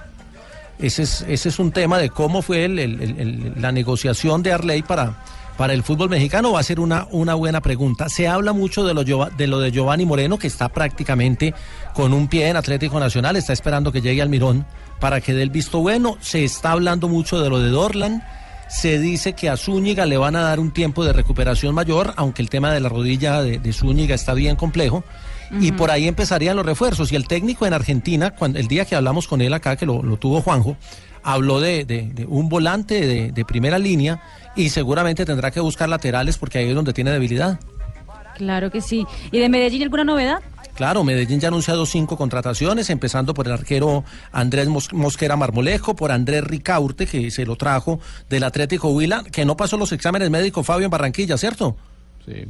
Ese es, ese es un tema de cómo fue el- la negociación de Arley para, el fútbol mexicano. Va a ser una, una buena pregunta. Se habla mucho de lo, de lo de Giovanni Moreno, que está prácticamente con un pie en Atlético Nacional, está esperando que llegue al Mirón para que dé el visto bueno. Se está hablando mucho de lo de Dorlan. Se dice que a Zúñiga le van a dar un tiempo de recuperación mayor, aunque el tema de la rodilla de Zúñiga está bien complejo. Y por ahí empezarían los refuerzos. Y el técnico en Argentina, cuando, el día que hablamos con él acá, que lo, lo tuvo Juanjo, habló de, de- de un volante de, de primera línea y seguramente tendrá que buscar laterales porque ahí es donde tiene debilidad. Claro que sí. ¿Y de Medellín alguna novedad? Claro, Medellín ya ha anunciado cinco contrataciones, empezando por el arquero Andrés Mos- Mosquera Marmolejo, por Andrés Ricaurte, que se lo trajo del Atlético Huila, que no pasó los exámenes médicos Fabio en Barranquilla, ¿cierto? Sí.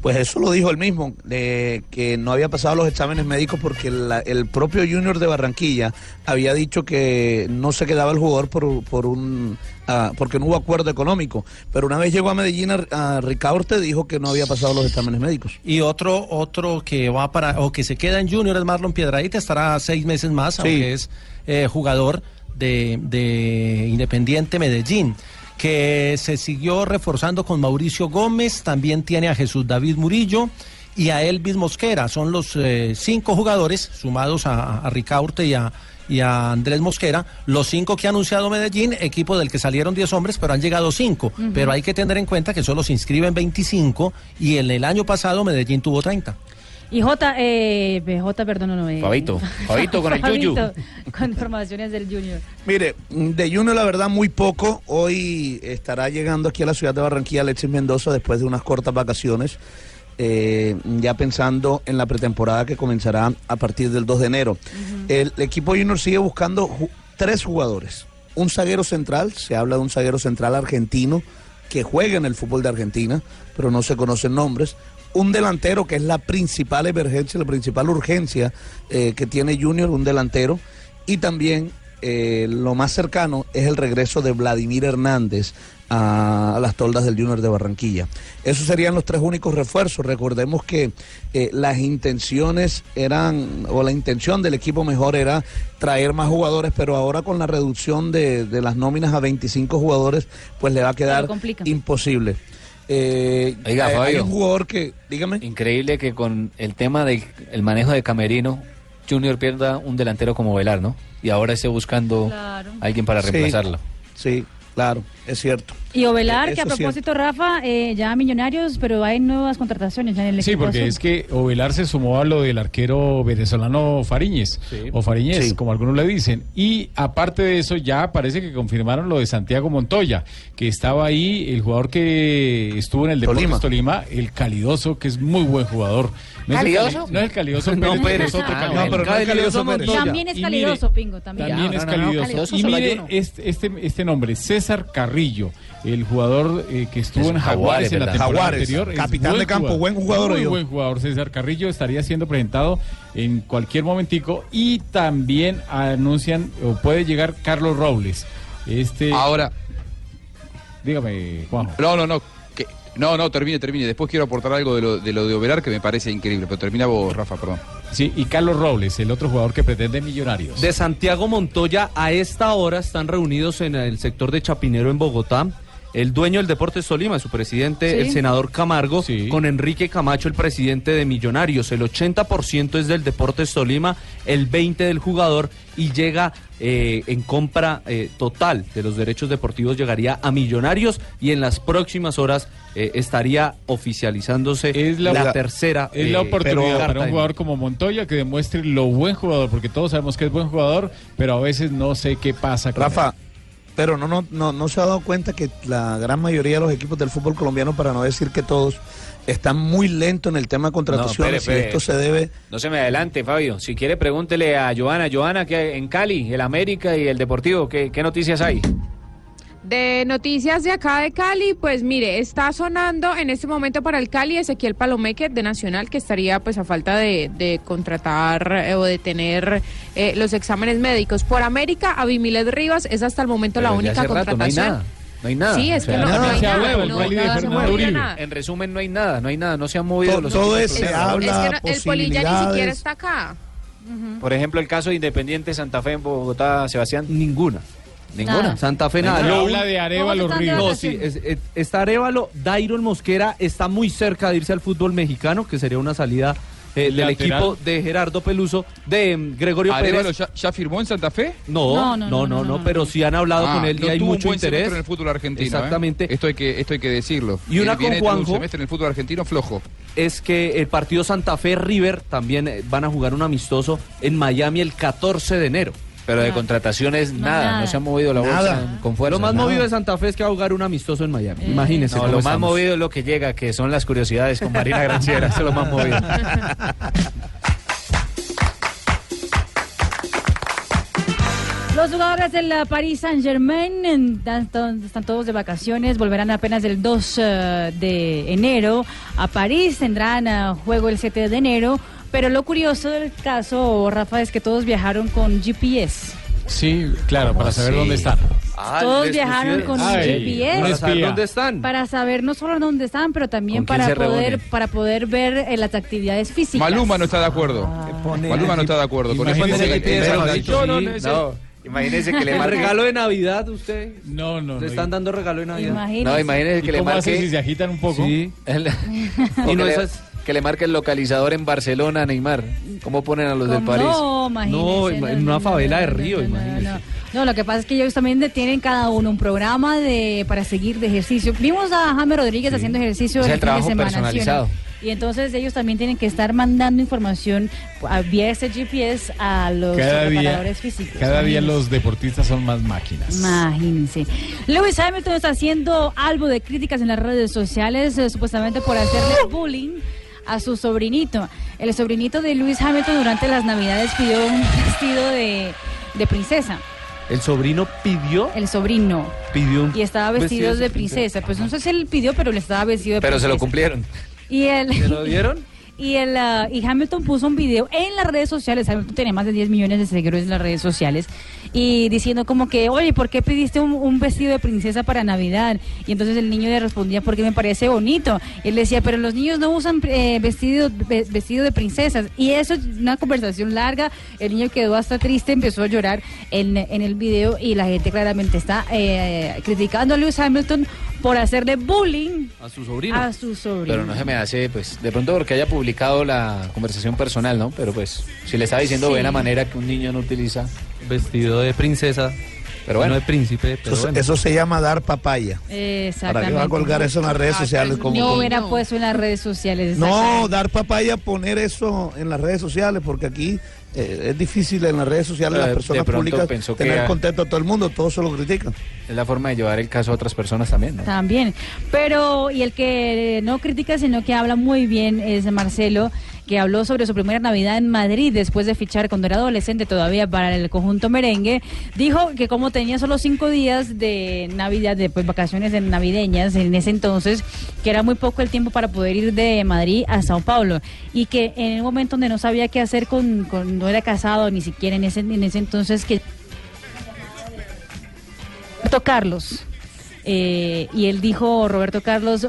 Pues eso lo dijo él mismo, de que no había pasado los exámenes médicos porque la- el propio Junior de Barranquilla había dicho que no se quedaba el jugador por, por un ah, porque no hubo acuerdo económico. Pero una vez llegó a Medellín a, a Ricaurte dijo que no había pasado los exámenes médicos. Y otro, otro que va para, o que se queda en Junior es Marlon Piedradita, estará seis meses más, Sí. aunque es eh, jugador de, de Independiente Medellín, que se siguió reforzando con Mauricio Gómez, también tiene a Jesús David Murillo y a Elvis Mosquera. Son los eh, cinco jugadores sumados a, a Ricaurte y a, y a Andrés Mosquera, los cinco que ha anunciado Medellín, equipo del que salieron 10 hombres, pero han llegado cinco. Pero hay que tener en cuenta que solo se inscriben 25 y en el año pasado Medellín tuvo 30. Y J, eh, J, perdón, no, no. eh, Fabito, Fabito con el Fabito, yuyu. Con informaciones del Junior. Mire, de Junior la verdad muy poco. Hoy estará llegando aquí a la ciudad de Barranquilla Alexis Mendoza después de unas cortas vacaciones. eh, ya pensando en la pretemporada que comenzará a partir del 2 de enero. El equipo Junior sigue buscando ju- tres jugadores. Un zaguero central, se habla de un zaguero central argentino que juega en el fútbol de Argentina, pero no se conocen nombres. Un delantero que es la principal emergencia, la principal urgencia eh, que tiene Junior, un delantero. Y también eh, lo más cercano es el regreso de Vladimir Hernández a, a las toldas del Junior de Barranquilla. Esos serían los tres únicos refuerzos. Recordemos que eh, las intenciones eran, o la intención del equipo mejor era traer más jugadores, pero ahora con la reducción de, de las nóminas a 25 jugadores, pues le va a quedar imposible. Eh, Oiga, hay- hay Fabio. un jugador que, dígame. Increíble que con el tema del el manejo de Camerino, Junior pierda un delantero como Velar, ¿no? Y ahora esté buscando Claro. a alguien para Sí. reemplazarlo. Sí, claro, es cierto. Y Ovelar, Eh, que a sí propósito, Rafa, eh, ya millonarios, pero hay nuevas contrataciones ya en el Sí, equipo porque azul. es que Ovelar se sumó a lo del arquero venezolano Fariñez, o Fariñez, Sí. como algunos le dicen. Y aparte de eso, ya parece que confirmaron lo de Santiago Montoya, que estaba ahí, el jugador que estuvo en el Deportes Tolima, el calidoso, que es muy buen jugador. No es el ¿Calidoso? cali- no es el calidoso No, Pérez, Pérez. es otro Ah, calidoso. no, pero no es Calidoso Pérez. También es calidoso, Pingo, también. también es No, no, no, calidoso. calidoso y mire este, este, este nombre, César Carrillo, el jugador eh, que estuvo Es en Jaguares, Jaguares en la temporada Jaguares, anterior. capitán buen de campo, buen jugador, Muy yo. buen jugador. César Carrillo estaría siendo presentado en cualquier momentico y también anuncian o puede llegar Carlos Robles. Este Ahora, dígame, Juanjo. No, no, no. No, no, termine, termine. Después quiero aportar algo de lo de, lo de que me parece increíble. Pero termina vos, Rafa, perdón. Sí, y Carlos Robles, el otro jugador que pretende Millonarios. De Santiago Montoya a esta hora están reunidos en el sector de Chapinero en Bogotá. El dueño del Deportes Tolima, su presidente, Sí. el senador Camargo, con Enrique Camacho, el presidente de Millonarios. El 80% es del Deportes Tolima, el 20% del jugador y llega eh, en compra eh, total de los derechos deportivos, llegaría a Millonarios y en las próximas horas eh, estaría oficializándose la, tercera. Es la oportunidad para un jugador como Montoya que demuestre lo buen jugador, porque todos sabemos que es buen jugador, pero a veces no sé qué pasa con Rafa, él. Pero no, no, no, no se ha dado cuenta que la gran mayoría de los equipos del fútbol colombiano, para no decir que todos, están muy lentos en el tema de contrataciones espere, y esto se debe No se me adelante, Fabio. Si quiere, pregúntele a Joana. Joana, que en Cali, el América y el Deportivo, ¿qué, qué noticias hay? De noticias de acá de Cali, pues mire, está sonando en este momento para el Cali Ezequiel Palomeque de Nacional, que estaría pues a falta de, de contratar eh, o de tener eh, los exámenes médicos. Por América, Abimilet Rivas es hasta el momento la Pero única hace rato no hay contratación. nada. No hay nada. Sí, es O sea, que no, nada. no hay Se nada. no, de nada. En resumen, no hay nada, no hay nada, no se han movido To- los todo es- se habla- Es que no- el Polilla ni siquiera está acá. Por ejemplo, el caso de Independiente Santa Fe en Bogotá, Sebastián. Ninguna. Ninguna. Santa Fe nada. Lo habla de Arevalo No, Ríos. No, sí, es- es- está Arevalo, Dairon Mosquera está muy cerca de irse al fútbol mexicano, que sería una salida eh, del equipo de Gerardo Peluso, de mm, Gregorio ¿Arevalo Pérez. ya, ya firmó en Santa Fe? No, no, no, no, no, pero sí han hablado Ah, con él y no hay tuvo un mucho interés. en el fútbol argentino. ¿eh? Exactamente. Esto hay que esto hay que decirlo. Y una Él con de un Juanjo. semestre en el fútbol argentino flojo. Es que el partido Santa Fe River también eh, van a jugar un amistoso en Miami el 14 de enero. Pero de contrataciones, nada, nada. no se ha movido la bolsa Nada. en- con fuerza. Lo más nada. movido de Santa Fe es que va a jugar un amistoso en Miami. Imagínese. No, cómo lo más estamos. movido es lo que llega, que son las curiosidades con Marina Granciera. Eso es lo más movido. Los jugadores del eh, Paris Saint Germain están todos de vacaciones, volverán apenas el 2 eh, de enero a París, tendrán eh, juego el 7 de enero, pero lo curioso del caso, Rafa, es que todos viajaron con GPS. Sí, claro, para saber así? dónde están. Ah, Todos viajaron con un GPS. Para saber dónde están. Para saber no solo dónde están, pero también ¿Con quién para poder para poder ver eh, las actividades físicas. Maluma no está de acuerdo. pone Maluma no está de acuerdo con Imagínese eso. no Imagínese que le marque- regalo de Navidad, usted. No, no, Le no. están dando regalo de Navidad. Imagínese. No, imagínese que ¿Y le marque. si se agitan un poco? Sí. el- Y no esas- que le marque el localizador en Barcelona, Neymar. ¿Cómo ponen a los del. París? No, imagínese, No, en una favela de Río, imagínese. No, no, lo que pasa es que ellos también tienen cada uno un programa de para seguir de ejercicio. Vimos a Jaime Rodríguez haciendo ejercicio Es el el fin de trabajo semana. ¿sí o no? personalizado. Y entonces ellos también tienen que estar mandando información a- vía ese GPS a los Cada día, preparadores físicos. cada día Imagínense. los deportistas son más máquinas. Imagínense. Lewis Hamilton está haciendo algo de críticas en las redes sociales, eh, supuestamente por hacerle bullying a su sobrinito. El sobrinito de Lewis Hamilton durante las navidades pidió un vestido de, de princesa. El sobrino pidió. El sobrino. Pidió un Y estaba vestido de princesa. Pues no sé si él pidió, pero le estaba vestido de Pero se princesa. lo cumplieron. Y el, ¿Se lo dieron? Y, el, ah, y Hamilton puso un video en las redes sociales, Hamilton tiene más de 10 millones de seguidores en las redes sociales, y diciendo como que, oye, ¿por qué pediste un, vestido de princesa para Navidad? Y entonces el niño le respondía, porque me parece bonito. Y él decía, pero los niños no usan eh, vestido, ve- vestido de princesas. Y eso es una conversación larga, el niño quedó hasta triste, empezó a llorar en, en el video y la gente claramente está eh, criticando a Lewis Hamilton por hacerle bullying A su sobrino. a su sobrino. Pero no se me hace, pues, de pronto porque haya publicado la conversación personal, ¿no? Pero pues, si le está diciendo Sí. de buena manera que un niño no utiliza. Vestido de princesa. Pero bueno. No de príncipe, pero Eso, bueno. eso se llama dar papaya. Exactamente. ¿Para qué va a colgar eso en las redes sociales? Como, No hubiera puesto en las redes sociales. No, dar papaya, poner eso en las redes sociales, porque aquí eh, es difícil en las redes sociales Eh, las de personas públicas pensó que tener contento a todo el mundo, todos se lo critican. Es la forma de llevar el caso a otras personas también, ¿no? También. Pero, y el que no critica, sino que habla muy bien es Marcelo, que habló sobre su primera Navidad en Madrid después de fichar cuando era adolescente todavía para el conjunto merengue. Dijo que como tenía solo cinco días de Navidad, de pues, vacaciones de navideñas en ese entonces, que era muy poco el tiempo para poder ir de Madrid a Sao Paulo. Y que en el momento donde no sabía qué hacer con, no era casado ni siquiera en ese, en ese entonces, que Roberto Carlos. Eh, y él dijo, Roberto Carlos,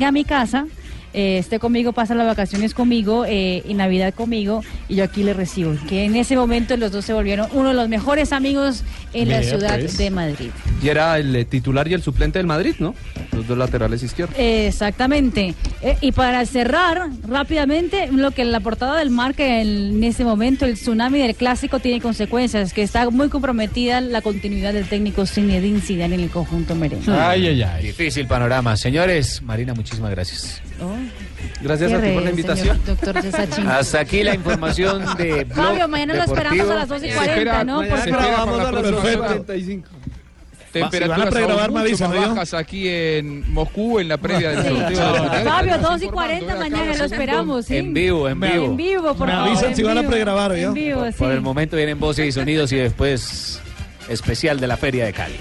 a mi casa, eh, esté conmigo, pasa las vacaciones conmigo eh, y Navidad conmigo y yo aquí le recibo. Que en ese momento los dos se volvieron uno de los mejores amigos en la ciudad pues. de Madrid. Y era el eh, titular y el suplente del Madrid, ¿no? Los dos laterales izquierdos. Exactamente. Eh, y para cerrar rápidamente, lo que la portada del marca en ese momento, el tsunami del clásico tiene consecuencias, que está muy comprometida la continuidad del técnico Zinedine Zidane en el conjunto merengue. Ay, ay, ay. Difícil panorama. Señores, Marina, muchísimas gracias. Gracias Qué a ti por la invitación. Hasta aquí la información de Blog Fabio, mañana lo esperamos a las 12 y 40, ¿no? Por favor. Temperaturas Si van a pregrabar, aún me mucho avisan, más ¿no? bajas aquí en Moscú en la previa del Sí. sorteo mundiales. Fabio, Estamos 2 y 40 mañana lo esperamos, ¿sí? En vivo, en vivo. En vivo, por Me favor. avisan en si van a pregrabar, En ¿yo? vivo, sí. Por el momento vienen voces y sonidos y después especial de la Feria de Cali.